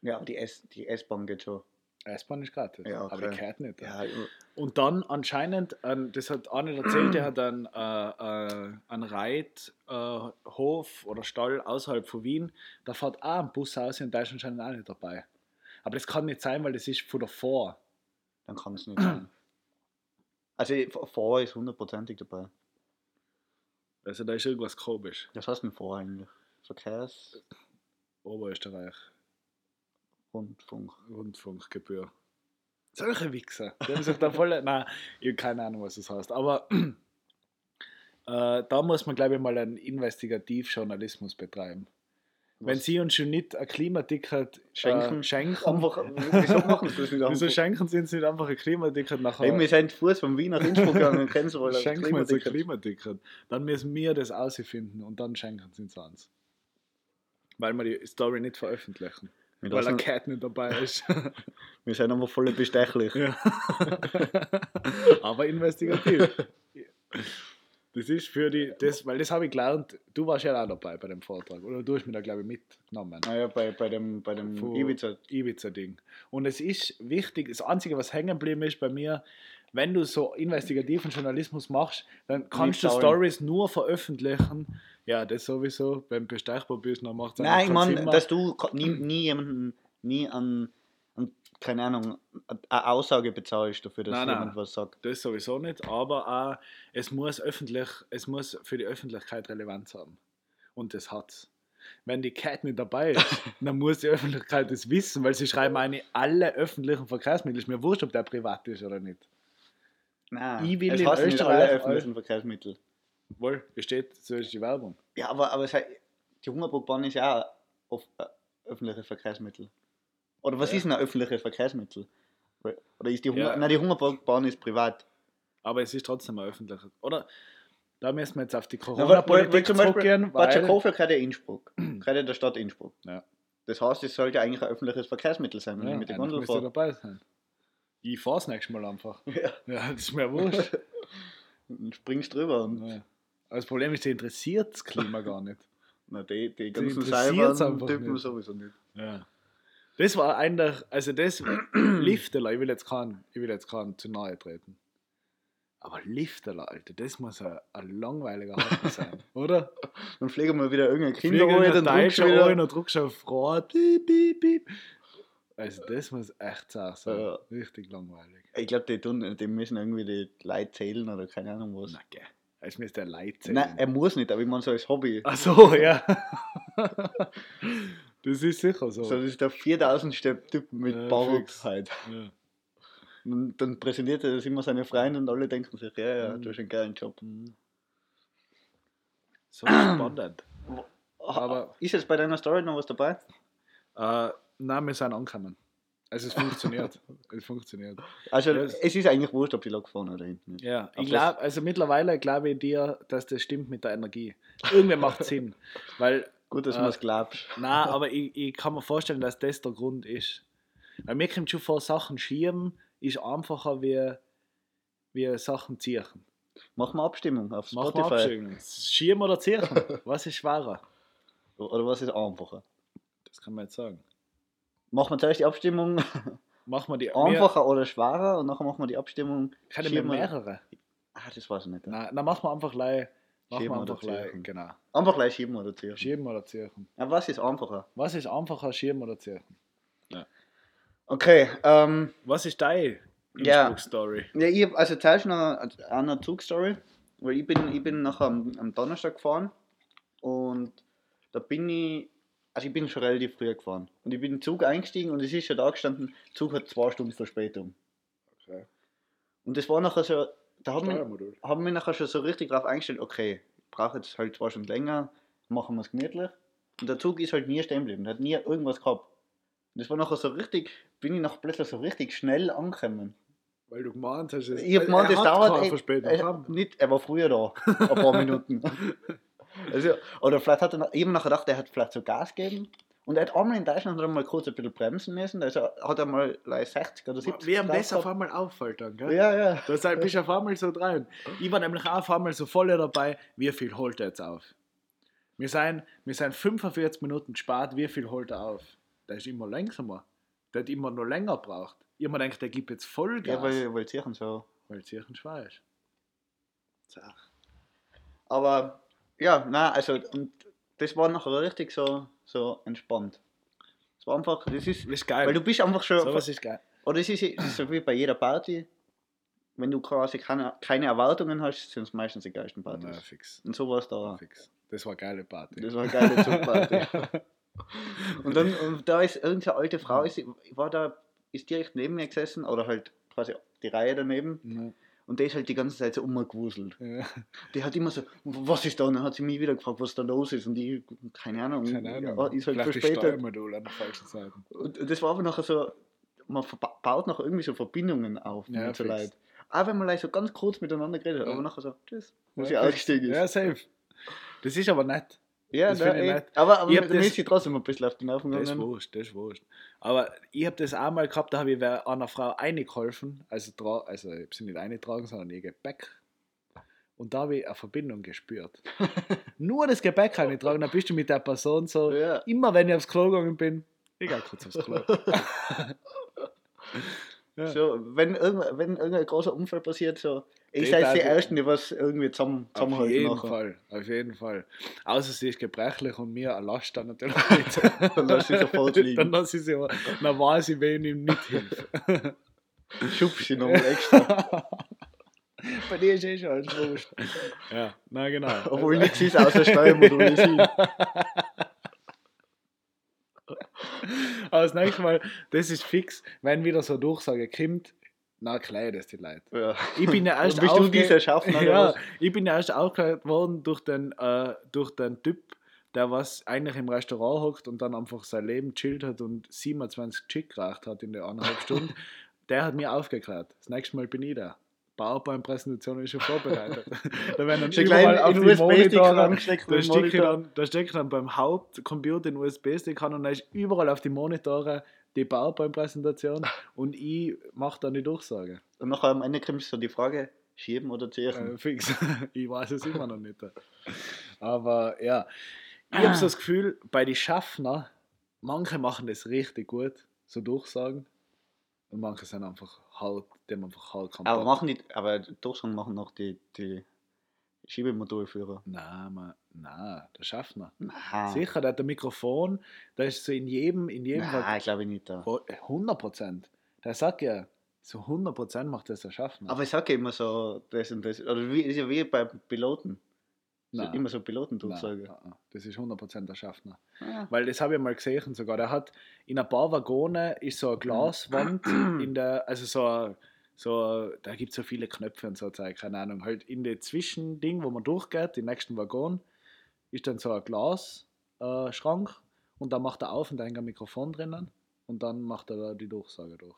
Ja, aber die S- die S-Bahn geht schon. S-Bahn ist gratis, Ja, aber okay. die Cat nicht. Ja, Und dann anscheinend, ähm, das hat einer erzählt, der hat einen, äh, äh, einen Reithof äh, oder Stall außerhalb von Wien, da fährt auch ein Bus aus und da ist anscheinend auch nicht dabei. Aber das kann nicht sein, weil das ist von davor. dann kann es nicht sein. Also vor ist hundertprozentig dabei. Also da ist irgendwas komisch. Was heißt denn vor eigentlich? Verkehrs, Oberösterreich, Rundfunk. Rundfunkgebühr. Solche Wichser. Die haben sich da voll. Nein, ich habe keine Ahnung, was das heißt. Aber äh, da muss man, glaube ich, mal einen Investigativjournalismus betreiben. Wenn Was? Sie uns schon nicht ein Klimaticket Schenken? äh, schenken Einfach, wieso machen sie das nicht wieso einfach? schenken Sie uns nicht einfach ein Klimaticket nachher? Hey, wir sind Fuß von Wien nach Innsbruck gegangen, kennen Sie wohl ein schenken wir uns ein Klimaticket. Dann müssen wir das ausfinden und dann schenken Sie uns. Weil wir die Story nicht veröffentlichen. Wir, Weil lassen, Cat nicht dabei ist. wir sind einfach voll bestechlich. Ja. Aber investigativ. Das ist für die, das, weil das habe ich gelernt, du warst ja auch dabei bei dem Vortrag, oder du hast mich da, glaube ich, mitgenommen. Naja, bei, bei dem, bei dem Von Ibiza. Ibiza-Ding. Und es ist wichtig, das Einzige, was hängen geblieben ist bei mir, wenn du so investigativen Journalismus machst, dann kannst du saugen. Stories nur veröffentlichen. Ja, das sowieso. Wenn du bestechbar bist, dann macht es Nein, ich meine, dass du nie, nie jemanden, nie an, keine Ahnung, eine Aussage bezahlst dafür, dass Nein, nein. jemand was sagt. Das sowieso nicht, aber auch, es muss öffentlich, es muss für die Öffentlichkeit Relevanz haben. Und das hat's. Wenn die Cat nicht dabei ist, dann muss die Öffentlichkeit das wissen, weil sie schreiben eine alle öffentlichen Verkehrsmittel. Ist mir wurscht, ob der privat ist oder nicht. Nein, Ich will es in heißt nicht Österreich alle all- öffentlichen Verkehrsmittel. Wohl, besteht, so ist die Werbung. Ja, aber, aber es heißt, die Hungerburgbahn ist ja auch äh, öffentliches Verkehrsmittel. Oder was Ja. ist denn ein öffentliches Verkehrsmittel? Oder ist die Hunger, Ja. Nein, die Hungerburgbahn ist privat. Aber es ist trotzdem ein öffentliches. Oder? Da müssen wir jetzt auf die Corona-Politik zurückgehen, weil... Batschakova gehört ja Innsbruck. gehört ja der Stadt Innsbruck. Ja. Das heißt, es sollte eigentlich ein öffentliches Verkehrsmittel sein, wenn Ja, ich mit der Gondel müsste fahre. dabei sein. Ich fahr's nächstes Mal einfach. Ja. Ja, das ist mir wurscht. Und springst drüber und Ja. Aber das Problem ist, die interessiert das Klima gar nicht. na, die, die ganzen interessiert's Seilbahn einfach Typen nicht. sowieso nicht. Ja. Das war einer, also das Lifteler, ich will jetzt keinen, ich will jetzt keinen zu nahe treten. Aber Lifteler, Alter, das muss ein, ein langweiliger Haken sein, oder? Dann fliegen wir wieder irgendein Kind rein, in dann drückst du wieder. rein, dann drückst du auf Rot, piep, piep, piep. Also das muss echt sein, so. Ja. richtig langweilig. Ich glaube, die, tun- die müssen irgendwie die Leute zählen oder keine Ahnung was. Na gell, es müsste ein Leid sein. Nein, er muss nicht, aber ich meine so als Hobby. Ach so, ja. das ist sicher so. So, das ist der 4000. Typ mit Ja, Bauch fix. halt. Ja. Und dann präsentiert er das immer seine Freunde und alle denken sich, ja, ja, Mhm. du hast einen geilen Job. Mhm. So spannend. Aber- ist jetzt bei deiner Story noch was dabei? Äh, nein, wir sind angekommen. Also es funktioniert. es funktioniert. Also Ja, es- ist eigentlich wurscht, ob die Lok vorne oder hinten ist. Ja, ich glaube, also mittlerweile glaube ich dir, dass das stimmt mit der Energie. Irgendwie macht Sinn. Weil, Gut, dass Äh, du es glaubst. na, aber ich, ich kann mir vorstellen, dass das der Grund ist. Weil mir kommt schon vor, Sachen schieben ist einfacher wie, wie Sachen ziehen. Machen wir Abstimmung auf Mach mal Spotify. abschieben. Schieben oder ziehen? Was ist schwerer? Oder was ist einfacher? Das kann man jetzt sagen. Machen wir zuerst die Abstimmung Machen wir die einfacher oder schwerer und nachher machen wir die Abstimmung. Mehr wir- mehrere. Ah, das weiß ich nicht. Nein, dann machen wir einfach gleich. Machen Schieben wir oder einfach gleich. ziehen. Genau. Einfach gleich schieben oder ziehen. Schieben oder ziehen. Ja, was ist einfacher? Was ist einfacher, schieben oder ziehen? Okay, ähm, Was ist deine Ja. Innsbruck-Story? ja, ich hab also zuerst noch eine Zugstory, weil ich bin, ich bin nachher am, am Donnerstag gefahren und da bin ich, also ich bin schon relativ früh gefahren und ich bin in den Zug eingestiegen und es ist schon da gestanden, Zug hat zwei Stunden Verspätung. Okay. Und das war nachher so, da haben wir, haben wir nachher schon so richtig drauf eingestellt, okay, ich brauche jetzt halt zwei Stunden länger, machen wir es gemütlich. Und der Zug ist halt nie stehen geblieben, der hat nie irgendwas gehabt. Und das war nachher so richtig, bin ich nachher plötzlich so richtig schnell angekommen. Weil du gemeint hast, es, Ich hab gemeint, er es hat dauert echt- Verspätung er, nicht, er war früher da, ein paar Minuten. Also, oder vielleicht hat er noch, ich hab nachher gedacht, er hat vielleicht so Gas gegeben. Und er hat einmal in Deutschland mal kurz ein bisschen bremsen müssen. Also hat er mal like 60 oder 70 Wie ihm drauf das auf einmal auffällt dann, gell? Ja, ja. Da sei- bist du auf einmal so dran. Ich war nämlich auch auf einmal so voll dabei, wie viel holt er jetzt auf? Wir sind, wir sind 45 Minuten gespart, wie viel holt er auf? Der ist immer langsamer. Der hat immer noch länger gebraucht. Ich hab mir gedacht, der gibt jetzt Vollgas, Ja, weil, weil Zirchen so. weil hier schwer ist. Zach. Aber ja, na also und das war nachher richtig so, so entspannt. Es war einfach, das ist, Das ist geil. weil du bist einfach schon, so was ist geil. oder es ist, es ist so wie bei jeder Party, wenn du quasi keine, keine Erwartungen hast, sind es meistens die geilsten Na, Partys. fix. Und so war es da. fix. Das war eine geile Party. Das war eine geile Zugparty. und dann, und da ist irgendeine alte Frau, ist, war da, ist direkt neben mir gesessen, oder halt quasi die Reihe daneben, Ja. Und die ist halt die ganze Zeit so umgewuselt. Ja. Die hat immer so, was ist da? Und dann hat sie mich wieder gefragt, was da los ist. Und ich, keine Ahnung, Keine Ahnung. Ja, ist halt Vielleicht verspätet. Steuermodul an der falschen Seite. Und das war aber nachher so, man baut noch irgendwie so Verbindungen auf Ja, mit so. Leuten. Auch wenn man like so ganz kurz miteinander geredet hat, aber nachher so, tschüss, ich fix. ausgestiegen ist. Ja, safe. Das ist aber nett. Ja, das ne, find ich nett. aber, aber Ich das- ist sie trotzdem ein bisschen auf den Nerven Das ist wurscht, das ist wurscht. Aber ich habe das auch mal gehabt, da habe ich einer Frau eingeholfen, also, also ich habe sie nicht eingetragen, sondern ihr Gepäck. Und da habe ich eine Verbindung gespürt. Nur das Gepäck kann ich tragen, dann bist du mit der Person so. Ja. Immer wenn ich aufs Klo gegangen bin, ich gehe kurz aufs Klo. ja. So, wenn, irgend, wenn irgendein großer Unfall passiert, so, ich Die seid die Ersten, die was irgendwie zusammen, Auf zusammenhalten jeden nachher. Fall, auf jeden Fall. Außer sie ist gebrechlich und mir ein Last dann natürlich nicht. Dann lass sie sofort liegen. Dann lass ich sie, aber- dann weiß ich, wen ich nicht hilft. Schubst sie nochmal extra. Bei dir ist eh schon alles wurscht. Ja, na genau. Obwohl nichts ist außer Steuermodul ist. Aber das nächste Mal, das ist fix, wenn wieder so eine Durchsage kommt, na klar, das die Leute. Ja. Ich bin ja erst Bist du aufge- dieser Schaffner, oder Ja, ich bin ja erst aufgeklärt worden durch den, äh, durch den Typ, der was eigentlich im Restaurant hockt und dann einfach sein Leben chillt hat und 27 Chick geraucht hat in der anderthalb Stunden. der hat mir aufgeklärt. Das nächste Mal bin ich da. PowerPoint-Präsentation ist schon vorbereitet. da werden dann Schon überall auf USB-Stick Monitore, angesteckt da stecke ich, Monitor. dann, dann beim Hauptcomputer den USB-Stick an und da ist überall auf die Monitore die PowerPoint-Präsentation und ich mache dann die Durchsage. Und nachher am Ende kommt so die Frage, schieben oder ziehen? Äh, fix. ich weiß es immer noch nicht. Aber ja, ich habe so das Gefühl, bei den Schaffner, manche machen das richtig gut, so Durchsagen. Und manche sind einfach halt, dem einfach halt keinen aber machen die, aber Durchsagen machen noch die, die Schiebemodulführer. Nein, man, nein, der Schaffner. Nein. Sicher, der hat ein Mikrofon, der ist so in jedem, in jedem Nein, ich glaube nicht da. Wo- 100 Prozent. Der sagt ja, so 100 Prozent macht das der Schaffner. Aber ich sage immer so, das und das. Oder wie, ist ja wie bei Piloten. Nein. immer so Pilotendurchsage. Das ist 100 Prozent der Schaffner. Ah. Weil das habe ich mal gesehen sogar. Der hat in ein paar Waggone ist so eine Glaswand in der, also so, ein- so da gibt es so viele Knöpfe und so Zeug, keine Ahnung. Halt in den Zwischending, wo man durchgeht, den nächsten Waggon, ist dann so ein Glasschrank äh, und da macht er auf und da hängt ein Mikrofon drinnen und dann macht er da die Durchsage durch.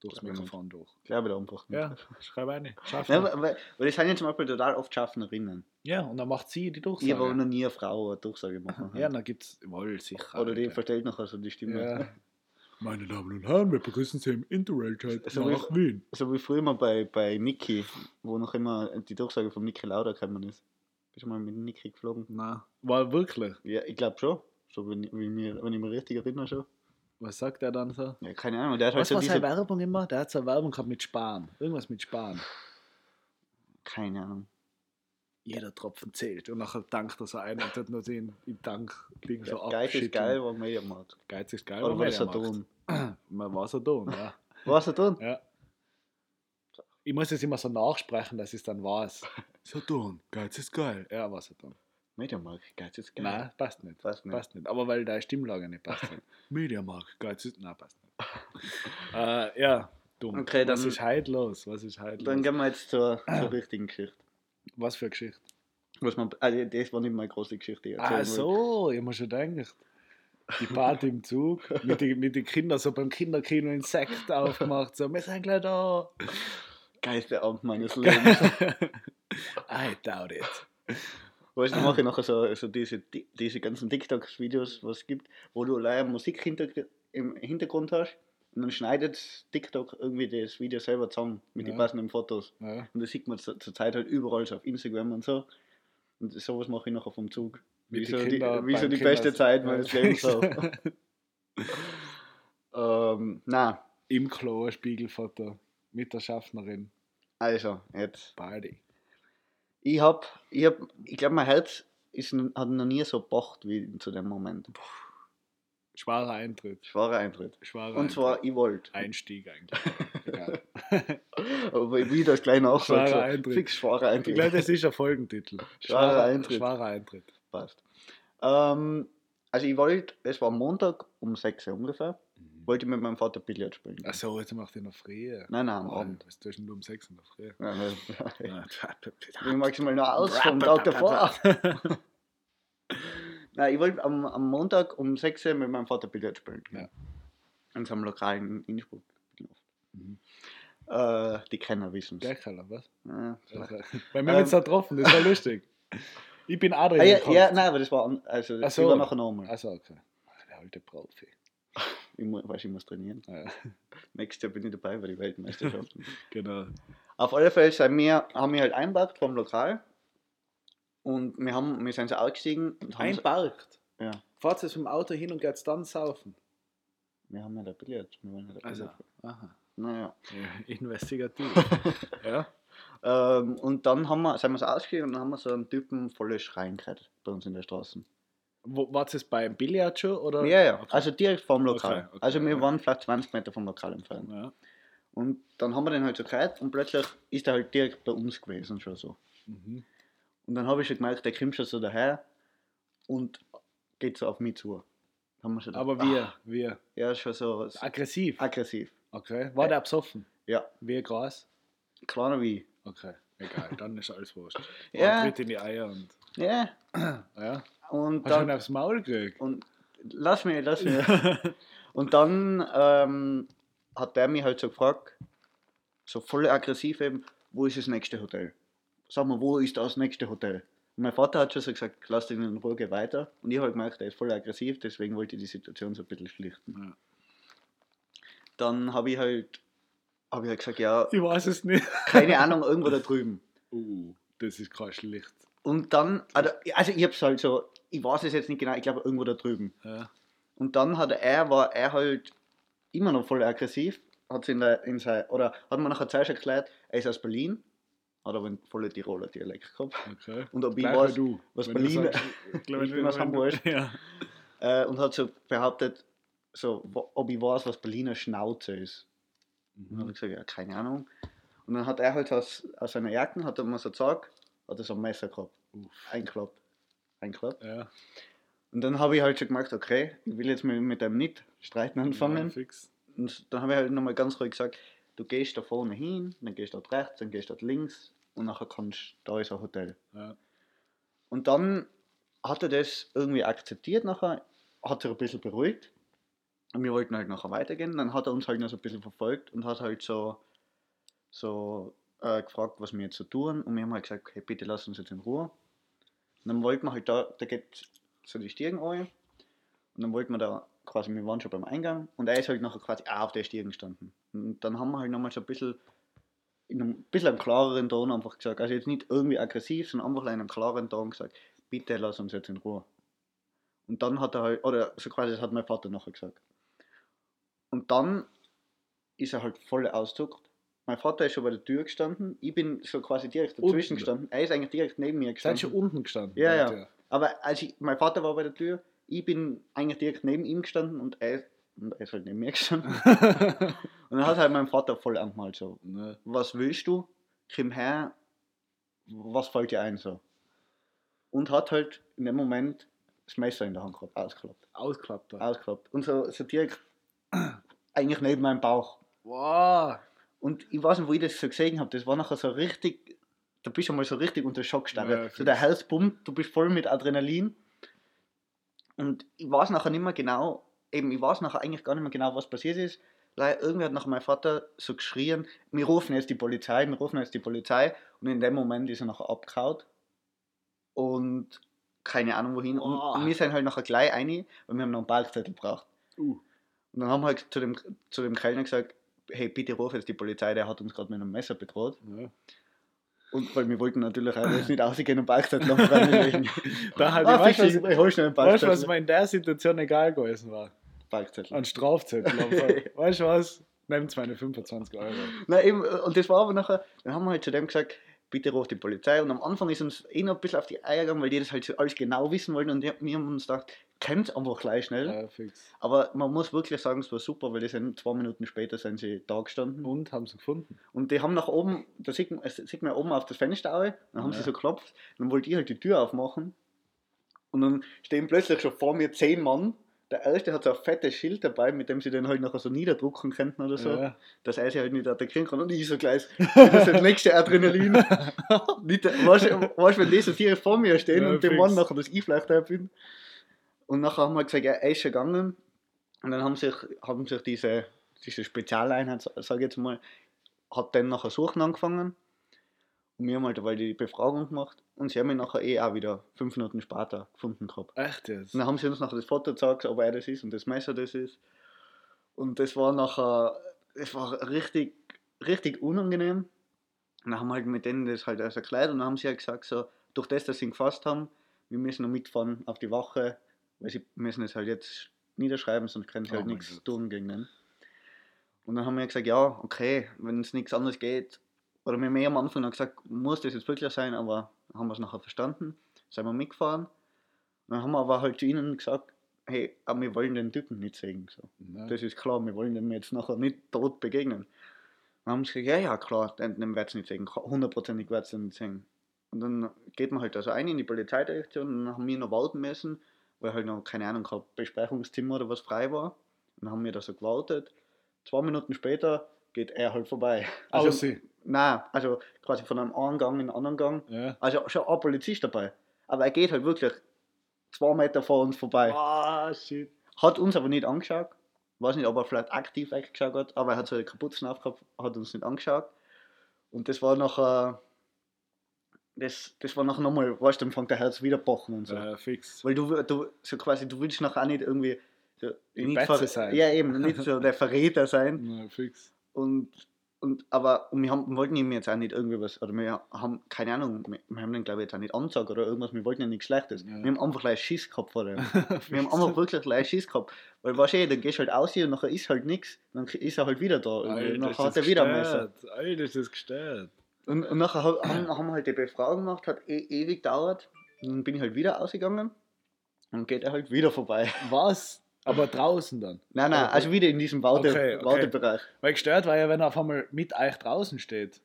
Durchs Glaub ich nicht. Mikrofon durch. Ich glaube einfach nicht. Ja, schreib eine. Ja, Schaffner. weil, weil weil das sind ja zum Beispiel total oft Schaffnerinnen. Ja, und dann macht sie die Ich habe Durchsage. noch nie eine Frau eine Durchsage machen. Ja, dann gibt es wohl sicher. Oder die verstellt nachher so die Stimme. Ja. Meine Damen und Herren, wir begrüßen Sie im Interrail-Chat So nach wie- Wien. So wie früher mal bei, bei Niki, wo noch immer die Durchsage von Niki Lauda gekommen ist. Bist du mal mit Niki geflogen? Nein. War wirklich? Ja, ich glaube schon. So, wenn, wie mir, wenn ich mich richtig erinnere schon. Was sagt er dann so? Ja, keine Ahnung. Der hat halt Was so war diese... seine Werbung immer? Der hat so eine Werbung gehabt mit Sparen. Irgendwas mit Sparen. Keine Ahnung. Jeder Tropfen zählt. Und nachher dankt er so ein und tut noch den im Tank-Ding so Geil ist geil, war Mediamarkt. Geiz ist geil. Oder war das wer macht. Saturn? Man war Saturn, ja. Was er tun? ja. Ich muss das immer so nachsprechen, dass es dann weiß. Saturn, Geiz ist geil. Ja, war Saturn. Mediamarkt, geil ist geil. Nein, passt nicht. Passt nicht. Passt nicht. Aber weil deine Stimmlage nicht passt. Mediamarkt, Geiz ist. Nein, passt nicht. äh, ja, dumm. Okay, Was dann- ist heute los? Was ist heute Dann los? gehen wir jetzt zur, zur richtigen Geschichte. Was für eine Geschichte? Was man, also das war nicht meine große Geschichte. die ich erzählen Ah, wollte. so, ich habe mir schon gedacht. Die Party im Zug, mit den, mit den Kindern so beim Kinderkino Insekt aufgemacht, so, wir sind gleich da. Geilste Abend meines Lebens. I doubt it. weißt du, ich mache nachher so, so diese, diese ganzen TikTok-Videos, was es gibt, wo du allein Musik hinter, im Hintergrund hast und dann schneidet TikTok irgendwie das Video selber zusammen mit Ja. den passenden Fotos. Ja. Und das sieht man zur, zur Zeit halt überall, so auf Instagram und so. Und sowas mache ich nachher vom Zug. Wie Mit so die, Kindern wie so die beste Kinders- Zeit Ja. meines Lebens. So. ähm, na, Im Klo ein Spiegelfoto mit der Schaffnerin. also, jetzt. Party. Ich hab, ich hab, ich glaube, mein Herz ist, hat noch nie so pocht wie zu dem Moment. Schwerer Eintritt. Schwacher Eintritt. Schwerer Und zwar, Eintritt. ich wollte. Einstieg eigentlich. Aber wie das kleine auch Schwacher Eintritt. fix schwacher Ich Eintritt. glaube, das ist ein Folgentitel. Schwerer Eintritt. Schwerer Eintritt. Passt. Ähm, also ich wollte, es war Montag um 6 Uhr ungefähr, wollte ich mit meinem Vater Billard spielen. Achso, jetzt macht ihr noch früh. Nein, nein, am Oh, Abend. Was tust du um 6 in der Früh? Nein, Ja. ich bin maximal noch aus vom Tag davor. Nein, ich wollte am, am Montag um 6 Uhr mit meinem Vater Billard spielen. Ja. In so einem Lokal in Innsbruck. Mhm. Äh, die Kenner wissen Der es. Keller, was? Ja, Also, Weil wir haben uns da getroffen, das war lustig. Ich bin Adrian. ah, ja, gekommen. ja, nein, aber das war, also, das so. war nachher nochmal. Achso, okay. Der alte Profi. Ich muss, weiß, ich muss trainieren. Ja, Nächstes Jahr bin ich dabei bei den Weltmeisterschaften. genau. Auf alle Fälle wir, haben wir halt einparkt vom Lokal und wir, haben, wir sind so ausgestiegen und haben so, Einparkt. ja, Fahrt jetzt mit dem Auto hin und geht dann saufen. wir haben ja da Billard. Wir wollen da Also, Billard. aha. Naja. Ja, investigativ. ja. Ähm, und dann haben wir, sind wir so ausgestiegen und dann haben wir so einen Typen volle Schreien gehört bei uns in der Straße. Wo, war es beim Billard schon? Oder? Ja, ja, Okay. also direkt vorm Lokal. Okay, okay, also wir waren vielleicht 20 Meter vom Lokal entfernt. ja. Und dann haben wir den halt so gehört und plötzlich ist er halt direkt bei uns gewesen schon so. Mhm. Und dann habe ich schon gemerkt, der kommt schon so daher und geht so auf mich zu. Schon Aber gedacht, wir, ah, wir. Ja, schon so Aggressiv. aggressiv. Okay. War der besoffen? Ja, Wie Gras? kleiner wie. Okay. Egal, dann ist alles wurscht. Ja. Tritt in die Eier und. Ja, Ja. und Hast dann. aufs Maul gekriegt? Und lass mich, lass mich. Und dann ähm, hat der mich halt so gefragt, so voll aggressiv eben, wo ist das nächste Hotel? Sag mal, wo ist das nächste Hotel? Und mein Vater hat schon so gesagt, lass den in Ruhe, geh weiter. Und ich habe gemerkt, der ist voll aggressiv, deswegen wollte ich die Situation so ein bisschen schlichten. Ja. Dann habe ich halt, habe ich halt gesagt, ja, Ich weiß es nicht. keine Ahnung, irgendwo da drüben. Uh, das ist kein schlicht. Und dann, also, also ich habe es halt so, ich weiß es jetzt nicht genau, ich glaube irgendwo da drüben. Ja. Und dann hat er, war er halt immer noch voll aggressiv, hat in der, in sein, oder hat mir nachher zuerst erklärt, er ist aus Berlin, hat aber einen vollen Tiroler Dialekt gehabt. Okay. Und ob ich weiß, du. was Wenn du Berlin- sagst, glaub, Ich bin aus Hamburg. Ja. äh, und hat so behauptet, so, ob ich weiß, was Berliner Schnauze ist. Und dann habe Mhm. ich gesagt, ja, keine Ahnung. Und dann hat er halt aus, aus seiner Jacke, hat er mir so gesagt, hat er so ein Messer gehabt, Uff. einklappt, einklappt. Ja. Und dann habe ich halt schon gemerkt, okay, ich will jetzt mit, mit dem nicht streiten Ja, anfangen. fix. Und dann habe ich halt nochmal ganz ruhig gesagt, du gehst da vorne hin, dann gehst du dort rechts, dann gehst du dort links und nachher kannst da ist ein Hotel. Ja. Und dann hat er das irgendwie akzeptiert nachher, hat sich ein bisschen beruhigt. Und wir wollten halt nachher weitergehen. Dann hat er uns halt noch so ein bisschen verfolgt und hat halt so, so äh, gefragt, was wir jetzt so tun. Und wir haben halt gesagt, okay, bitte lass uns jetzt in Ruhe. Und dann wollten wir halt da, da geht so die Stiegen rein. Und dann wollten wir da quasi, wir waren schon beim Eingang und er ist halt nachher quasi auch auf der Stiegen gestanden. Und dann haben wir halt nochmal so ein bisschen, in einem bisschen einem klareren Ton einfach gesagt, also jetzt nicht irgendwie aggressiv, sondern einfach in einem klaren Ton gesagt, bitte lass uns jetzt in Ruhe. Und dann hat er halt, oder so quasi, das hat mein Vater nachher gesagt. Und dann ist er halt voll auszuckt. Mein Vater ist schon bei der Tür gestanden, ich bin so quasi direkt dazwischen Unten. gestanden, er ist eigentlich direkt neben mir Seid gestanden. schon unten gestanden? Ja, ja. dort, Aber als ich, mein Vater war bei der Tür, ich bin eigentlich direkt neben ihm gestanden und er, und er ist halt neben mir gestanden. Und dann hat halt mein Vater voll angemalt so, Ne. was willst du? Komm her, was fällt dir ein so? Und hat halt in dem Moment das Messer in der Hand gehabt, ausgeklappt. Ausklappt da. Ausgeklappt. Und so, so direkt eigentlich neben meinem Bauch. Wow. Und ich weiß nicht, wo ich das so gesehen habe, das war nachher so richtig, da bist du mal so richtig unter Schockstarre. Ja, so der Hals pumpt, du bist voll mit Adrenalin. Und ich weiß nachher nicht mehr genau, eben, ich weiß nachher eigentlich gar nicht mehr genau, was passiert ist. Irgendwer hat nach meinem Vater so geschrien, wir rufen jetzt die Polizei, wir rufen jetzt die Polizei. Und in dem Moment ist er nachher abgehauen. Und keine Ahnung wohin. Und, Boah. und wir sind halt nachher gleich rein, weil wir haben noch einen Parkzettel gebraucht. Uh. Und dann haben wir halt zu dem, zu dem Kellner gesagt, hey, bitte ruf jetzt die Polizei, der hat uns gerade mit einem Messer bedroht. Ja. Und weil wir wollten natürlich auch jetzt nicht rausgehen und Parkzettel am Rand legen. Da halt, ah, weißt du, fix, was, ich hol schnell einen weißt, du, was Parkzettel. mir in der Situation egal gewesen war? Parkzettel. Ein Strafzettel. weißt du was? Nehmt meine 25 Euro. Na, eben, und das war aber nachher, dann haben wir halt zu dem gesagt, bitte ruf die Polizei. Und am Anfang ist uns eh noch ein bisschen auf die Eier gegangen, weil die das halt so alles genau wissen wollten. Und wir haben uns gedacht, kennt einfach gleich schnell. Ja. Aber man muss wirklich sagen, es war super, weil die sind zwei Minuten später sind sie da gestanden. Und haben sie gefunden. Und die haben nach oben, da sieht man, sieht man oben auf das Fenster auch, dann haben Ja. sie so geklopft, dann wollte ich halt die Tür aufmachen und dann stehen plötzlich schon vor mir zehn Mann. Der erste hat so ein fettes Schild dabei, mit dem sie den halt nachher so niederdrucken könnten oder so, Ja. dass er sie halt nicht attackieren kann. Und ich so gleich, das ist das nächste Adrenalin. nicht, weißt du, wenn die so Tiere vor mir stehen Ja, und fix. Mann nachher, dass ich vielleicht da bin. Und nachher haben wir gesagt, ja, er ist schon gegangen. Und dann haben sich, haben sich diese, diese Spezialeinheit, sage ich jetzt mal, hat dann nachher suchen angefangen. Und wir haben halt dabei die Befragung gemacht. Und sie haben ihn nachher eh auch wieder fünf Minuten später gefunden gehabt. Echt jetzt? Und dann haben sie uns nachher das Foto gezeigt, ob er das ist und das Messer das ist. Und das war nachher, es war richtig, richtig unangenehm. Und dann haben wir halt mit denen das halt alles erklärt und dann haben sie halt gesagt, so, durch das, dass sie ihn gefasst haben, wir müssen noch mitfahren auf die Wache, weil sie müssen es halt jetzt niederschreiben, sonst können sie Oh halt nichts Gott. tun gegen den. Und dann haben wir gesagt, ja, okay, wenn es nichts anderes geht, oder wir haben eh am Anfang dann gesagt, muss das jetzt wirklich sein, aber haben wir es nachher verstanden, sind wir mitgefahren. Dann haben wir aber halt zu ihnen gesagt, hey, aber wir wollen den Typen nicht sehen. So. Das ist klar, wir wollen dem jetzt nachher nicht tot begegnen. Dann haben sie gesagt, ja, ja, klar, den, den wird es nicht sehen, hundertprozentig wird es nicht sehen. Und dann geht man halt also ein in die Polizeidirektion und dann haben wir noch warten müssen, weil halt noch, keine Ahnung, kein Besprechungszimmer oder was frei war. Und dann haben wir da so gewartet. Zwei Minuten später geht er halt vorbei. Also, sie. Nein, also quasi von einem einen Gang in den anderen Gang. Ja. Also schon ein Polizist dabei. Aber er geht halt wirklich zwei Meter vor uns vorbei. Ah, shit. Hat uns aber nicht angeschaut. Weiß nicht, ob er vielleicht aktiv weggeschaut hat, aber er hat so eine Kapuzen aufgehabt, hat uns nicht angeschaut. Und das war nachher. Das, das war nachher nochmal, weißt du, dann fängt der Herz wieder pochen und so. Ja, fix. Weil du, du so quasi, du willst nachher auch nicht irgendwie. So, nicht sein. Ja, eben, nicht so der Verräter sein. Ja, fix. Und, und aber und wir, haben, wir wollten ihm jetzt auch nicht irgendwie was, oder wir haben, keine Ahnung, wir, wir haben den glaube ich jetzt auch nicht angezeigt oder irgendwas, wir wollten ja nichts Schlechtes. Ja. Wir haben einfach gleich Schiss gehabt vor dem. Wir haben einfach wirklich gleich Schiss gehabt. Weil weißt du, dann gehst du halt aus hier und nachher ist halt nichts, dann ist er halt wieder da. Und Alter, nachher ist hat er wieder Messer. Alter, ist das gestört. Und, und nachher ha- haben, haben wir halt die Befragung gemacht, hat e ewig gedauert. Und dann bin ich halt wieder ausgegangen und geht er halt wieder vorbei. Was? Aber draußen dann. Nein, nein, also wieder in diesem Warte, Okay, okay. Wartebereich. Weil gestört war ja, wenn er auf einmal mit euch draußen steht.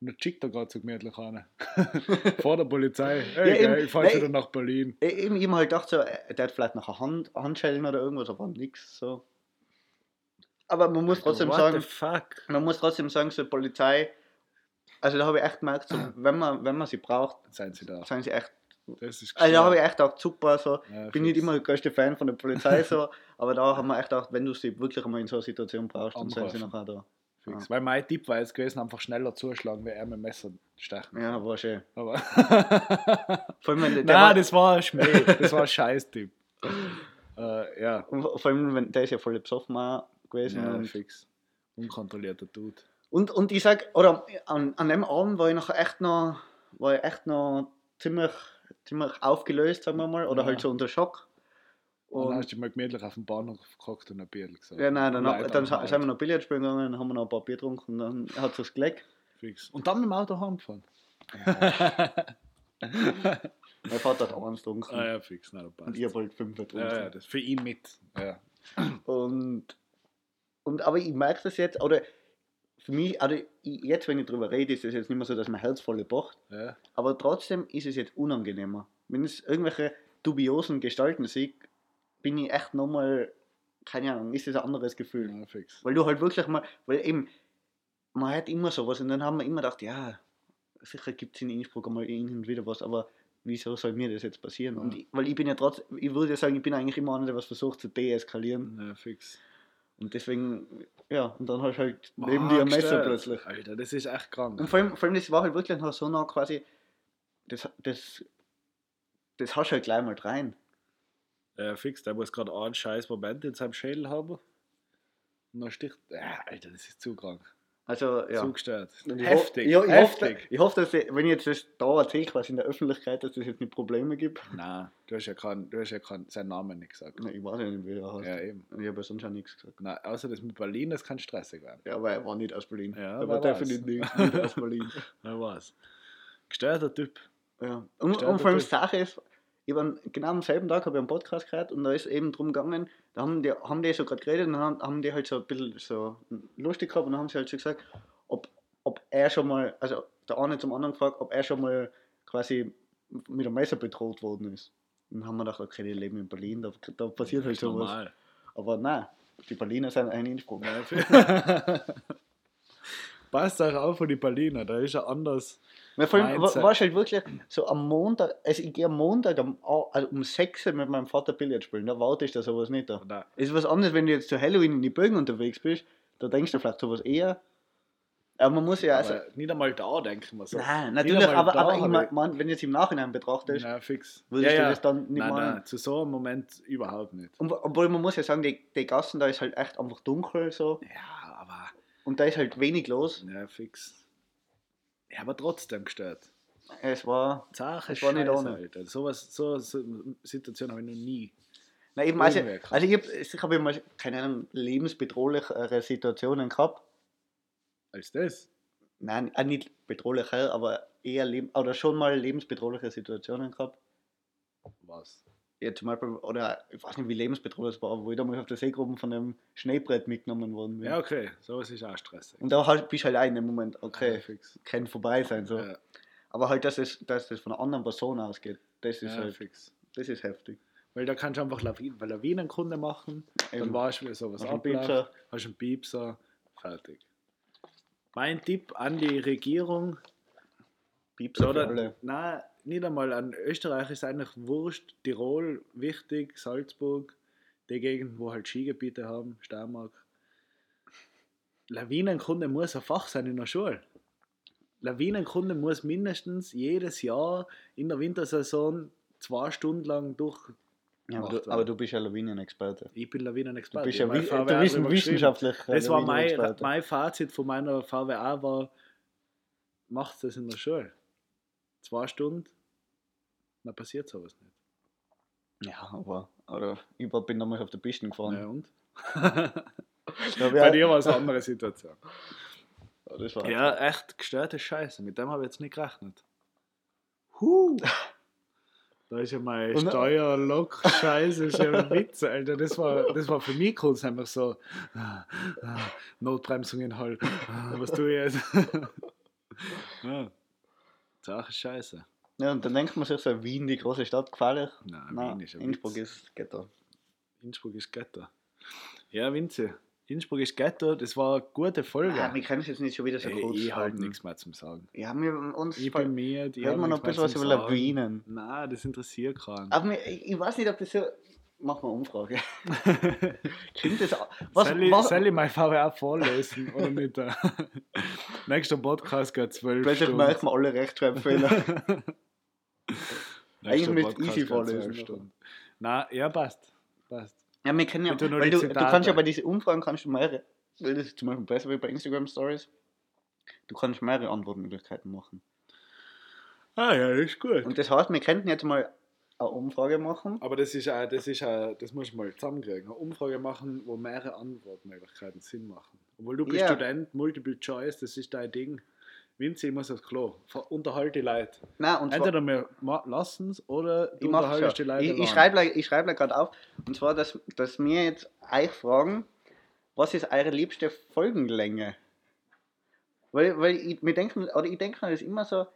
Und dann schickt er gerade so gemütlich an. Vor der Polizei. Hey, Ja, eben. geil, ich fahr Nein, jetzt wieder nach Berlin. E- Eben, ich hab mir halt gedacht, so, äh, der hat vielleicht noch eine Hand, Handschellen oder irgendwas, aber nix. So. Aber man muss trotzdem What sagen, the fuck? man muss trotzdem sagen, so Polizei, also da habe ich echt gemerkt, so, wenn, man, wenn man sie braucht, Seien sie da. sind sie echt, Das ist also da habe ich echt auch super, so, Ja, bin nicht immer der größte Fan von der Polizei, so, aber da haben wir echt gedacht, wenn du sie wirklich einmal in so einer Situation brauchst, dann sind sie nachher da. Fix. Weil mein Tipp war jetzt gewesen, einfach schneller zuschlagen, wie er mit dem Messer stechen. Ja, war schön. Aber Vor allem, wenn der, Nein, war, das war ein Schmäh. Das war ein Scheiß-Tipp. äh, ja. und vor allem, wenn, der ist ja voll besoffen auch gewesen. ja, und, fix. Unkontrollierter Dude. Und, und ich sag, oder an, an dem Abend war ich noch echt noch, war ich echt noch ziemlich, ziemlich aufgelöst, sagen wir mal, oder Ja. halt so unter Schock. Und dann hast du mal gemütlich auf dem Bahnhof gekocht und ein Bier gesagt. ja, nein, dann, dann angehalten. sind wir noch Billard spielen gegangen, dann haben wir noch ein paar Bier getrunken und dann hat es gelegt. Fix. Und dann mit dem Auto heimgefahren. Mein Vater hat auch eins getrunken ah ja, fix. Nein, passt. und ich habe halt fünf getrunken. ja, ja, das für ihn mit. Ja. Und, und aber ich merke das jetzt, oder für mich, also jetzt, wenn ich drüber rede, ist es jetzt nicht mehr so, dass mein Herz voll pocht. ja. Aber trotzdem ist es jetzt unangenehmer. Wenn es irgendwelche dubiosen Gestalten sieht, bin ich echt nochmal, keine Ahnung, ist das ein anderes Gefühl. ja, fix. Weil du halt wirklich mal, weil eben, man hat immer sowas und dann haben wir immer gedacht, ja, sicher gibt es in Innsbruck mal hin und wieder was, aber wieso soll mir das jetzt passieren? Und Ja. ich, weil ich bin ja trotzdem, ich würde sagen, ich bin eigentlich immer einer, der was versucht zu deeskalieren. Ja, fix. Und deswegen, ja, und dann hast du halt neben dir ein Messer plötzlich. Alter, das ist echt krank. Und vor allem, vor allem das war halt wirklich noch so nah quasi, das, das, das hast du halt gleich mal rein. Ja, fix. Der muss gerade einen scheiß Moment in seinem Schädel haben. Und dann sticht. Ja, Alter, das ist zu krank. Also, ja. Zu gestört. Und ich Heftig. Ja, ich heftig. hoffe, ich hoffe, dass ich, wenn ich jetzt das da erzähle, quasi in der Öffentlichkeit, dass es jetzt nicht Probleme gibt. Nein, du hast ja, kein, du hast ja kein, seinen Namen nicht gesagt. Na, ich weiß ja nicht, wie er heißt. Ja, eben. Ich habe ja sonst auch nichts gesagt. Nein, außer das mit Berlin, das kann stressig werden. Ja, aber er war nicht aus Berlin. Ja, er war definitiv nicht, nicht aus Berlin. Wer weiß. Gestörter Typ. Ja. Und, und vor allem. Sache ist, an- genau am selben Tag habe ich einen Podcast gehört und da ist eben drum gegangen, da haben die, haben die so gerade geredet und dann haben, haben die halt so ein bisschen so lustig gehabt und dann haben sie halt so gesagt, ob, ob er schon mal, also der eine zum anderen gefragt, ob er schon mal quasi mit einem Messer bedroht worden ist. Und dann haben wir gedacht, okay, die leben in Berlin, da, da passiert halt sowas. normal. Aber nein, die Berliner sind ein Innsbruck. Ja, Passt auch auf für die Berliner, da ist er anders. Ja, vor allem war es halt wirklich so am Montag, also ich gehe am Montag am, also um 6 Uhr mit meinem Vater Billard spielen, da warte ich da sowas nicht da. Nein. Ist was anderes, wenn du jetzt zu Halloween in die Bögen unterwegs bist, da denkst du vielleicht sowas eher. Aber man muss ja, also, Aber nicht einmal da denken wir so. nein, natürlich, aber, aber ich mein, mein, wenn du jetzt im Nachhinein betrachtest, Ja, fix. würdest ja, du ja. das dann nicht nein, nein, zu so einem Moment überhaupt nicht. Und, obwohl man muss ja sagen, die, die Gassen da ist halt echt einfach dunkel so Ja, aber. und da ist halt wenig los. Ja, fix. Ja, aber trotzdem gestört. Es war. Sache Es war nicht ohne. Alter. So, was, so, so Situation habe ich noch nie. Na, eben, also, also ich habe ich hab immer, keine Ahnung, lebensbedrohlichere Situationen gehabt. Als das? Nein, auch nicht bedrohlicher, aber eher oder schon mal lebensbedrohliche Situationen gehabt. Was? Ja, zum Beispiel, oder ich weiß nicht, wie lebensbedrohlich es war, wo ich damals auf der Seegruppe von einem Schneebrett mitgenommen worden bin. Ja, okay. Sowas ist auch stressig. Und da halt, bist du halt auch in dem Moment, Ja, okay, fix. kann vorbei sein. So. Ja, Aber halt, dass, es, dass das von einer anderen Person ausgeht, das ist ja, halt, fix. das ist heftig. Weil da kannst du einfach Lawinen, Lawinenkunde machen, dann Eben. weißt du, wie sowas Hast einen abläuft. Piepser. Hast einen Piepser, fertig. Mein Tipp an die Regierung, Piepser für oder, alle. nein, nicht einmal an Österreich ist eigentlich wurscht, Tirol wichtig, Salzburg, die Gegenden, wo halt Skigebiete haben, Steiermark. Lawinenkunde muss ein Fach sein in der Schule. Lawinenkunde muss mindestens jedes Jahr in der Wintersaison zwei Stunden lang durch. Ja, aber, du, aber du bist ja Lawinenexperte. Ich Du bin Lawinenexperte. bist ja Mein wi- VWA du bist ein wissenschaftlicher Das war mein, mein Fazit von meiner VWA war, macht das in der Schule. Zwei Stunden, dann passiert sowas nicht. Ja, aber, aber ich war- bin damals auf der Piste gefahren. Ja, und? Da Bei dir war es eine andere Situation. Ja, das war Ja, echt gestörte Scheiße. Mit dem habe ich jetzt nicht gerechnet. Huh. Da ist ja mein Und- Steuerlock-Scheiße, ist ja ein Witz, Alter. Das war, das war für mich kurz einfach so, ah, ah, Notbremsungen halt, ah, was tue ich jetzt? ja. Sache Scheiße. Ja, und dann denkt man sich so, Wien, die große Stadt, gefährlich. Nein, Nein, Wien ist ein Innsbruck Witz. ist Ghetto. Innsbruck ist Ghetto. Ja, Vinzi, Innsbruck ist Ghetto, das war eine gute Folge. Ja, wir können es jetzt nicht schon wieder so Ey, kurz ich habe nichts mehr zum Sagen. Ja, wir uns Ich bin mir, die hört man noch ein bisschen was über Lawinen. Nein, das interessiert keinen. Aber mir, ich, weiß nicht, ob das so... Mach mal eine Umfrage. Klingt das... au- Was, soll, ich, was, soll ich mein VWA vorlesen oder nicht? Nächster Podcast geht zwölf plötzlich Stunden. merkt man alle Rechtschreibfehler. Eigentlich Podcast easy vorlesen. Na, ja, passt. passt. Ja, wir kennen ja, nur weil du, du kannst ja bei diesen Umfragen kannst du mehrere, weil das ist zum Beispiel besser wie bei Instagram Stories, du kannst mehrere Antwortmöglichkeiten machen. Ah ja, ist gut. Und das heißt, wir könnten jetzt mal eine Umfrage machen. Aber das ist auch, das ist auch, das muss ich mal zusammenkriegen. Eine Umfrage machen, wo mehrere Antwortmöglichkeiten Sinn machen. Obwohl du bist Ja. Student, Multiple Choice, das ist dein Ding. Vinzi, ich muss aufs Klo. Unterhalte die Leute. Nein, und Entweder wir lassen es oder du unterhaltest die. Leute. ich, ich schreibe ich schreibe gerade auf. Und zwar, dass, dass wir jetzt euch fragen, was ist eure liebste Folgenlänge? Weil, weil ich, wir denken, oder ich denke mir das immer so,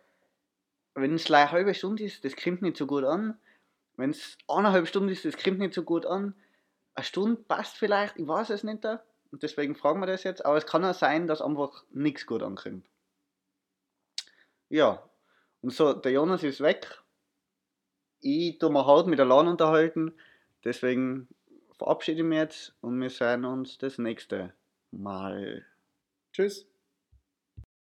wenn es eine halbe Stunde ist, das kommt nicht so gut an. Wenn es eineinhalb Stunden ist, das kommt nicht so gut an. Eine Stunde passt vielleicht, ich weiß es nicht. Da. Und deswegen fragen wir das jetzt. Aber es kann auch sein, dass einfach nichts gut ankommt. Ja. Und so, der Jonas ist weg. Ich tue mir halt mit der LAN unterhalten. Deswegen verabschiede ich mich jetzt und wir sehen uns das nächste Mal. Tschüss.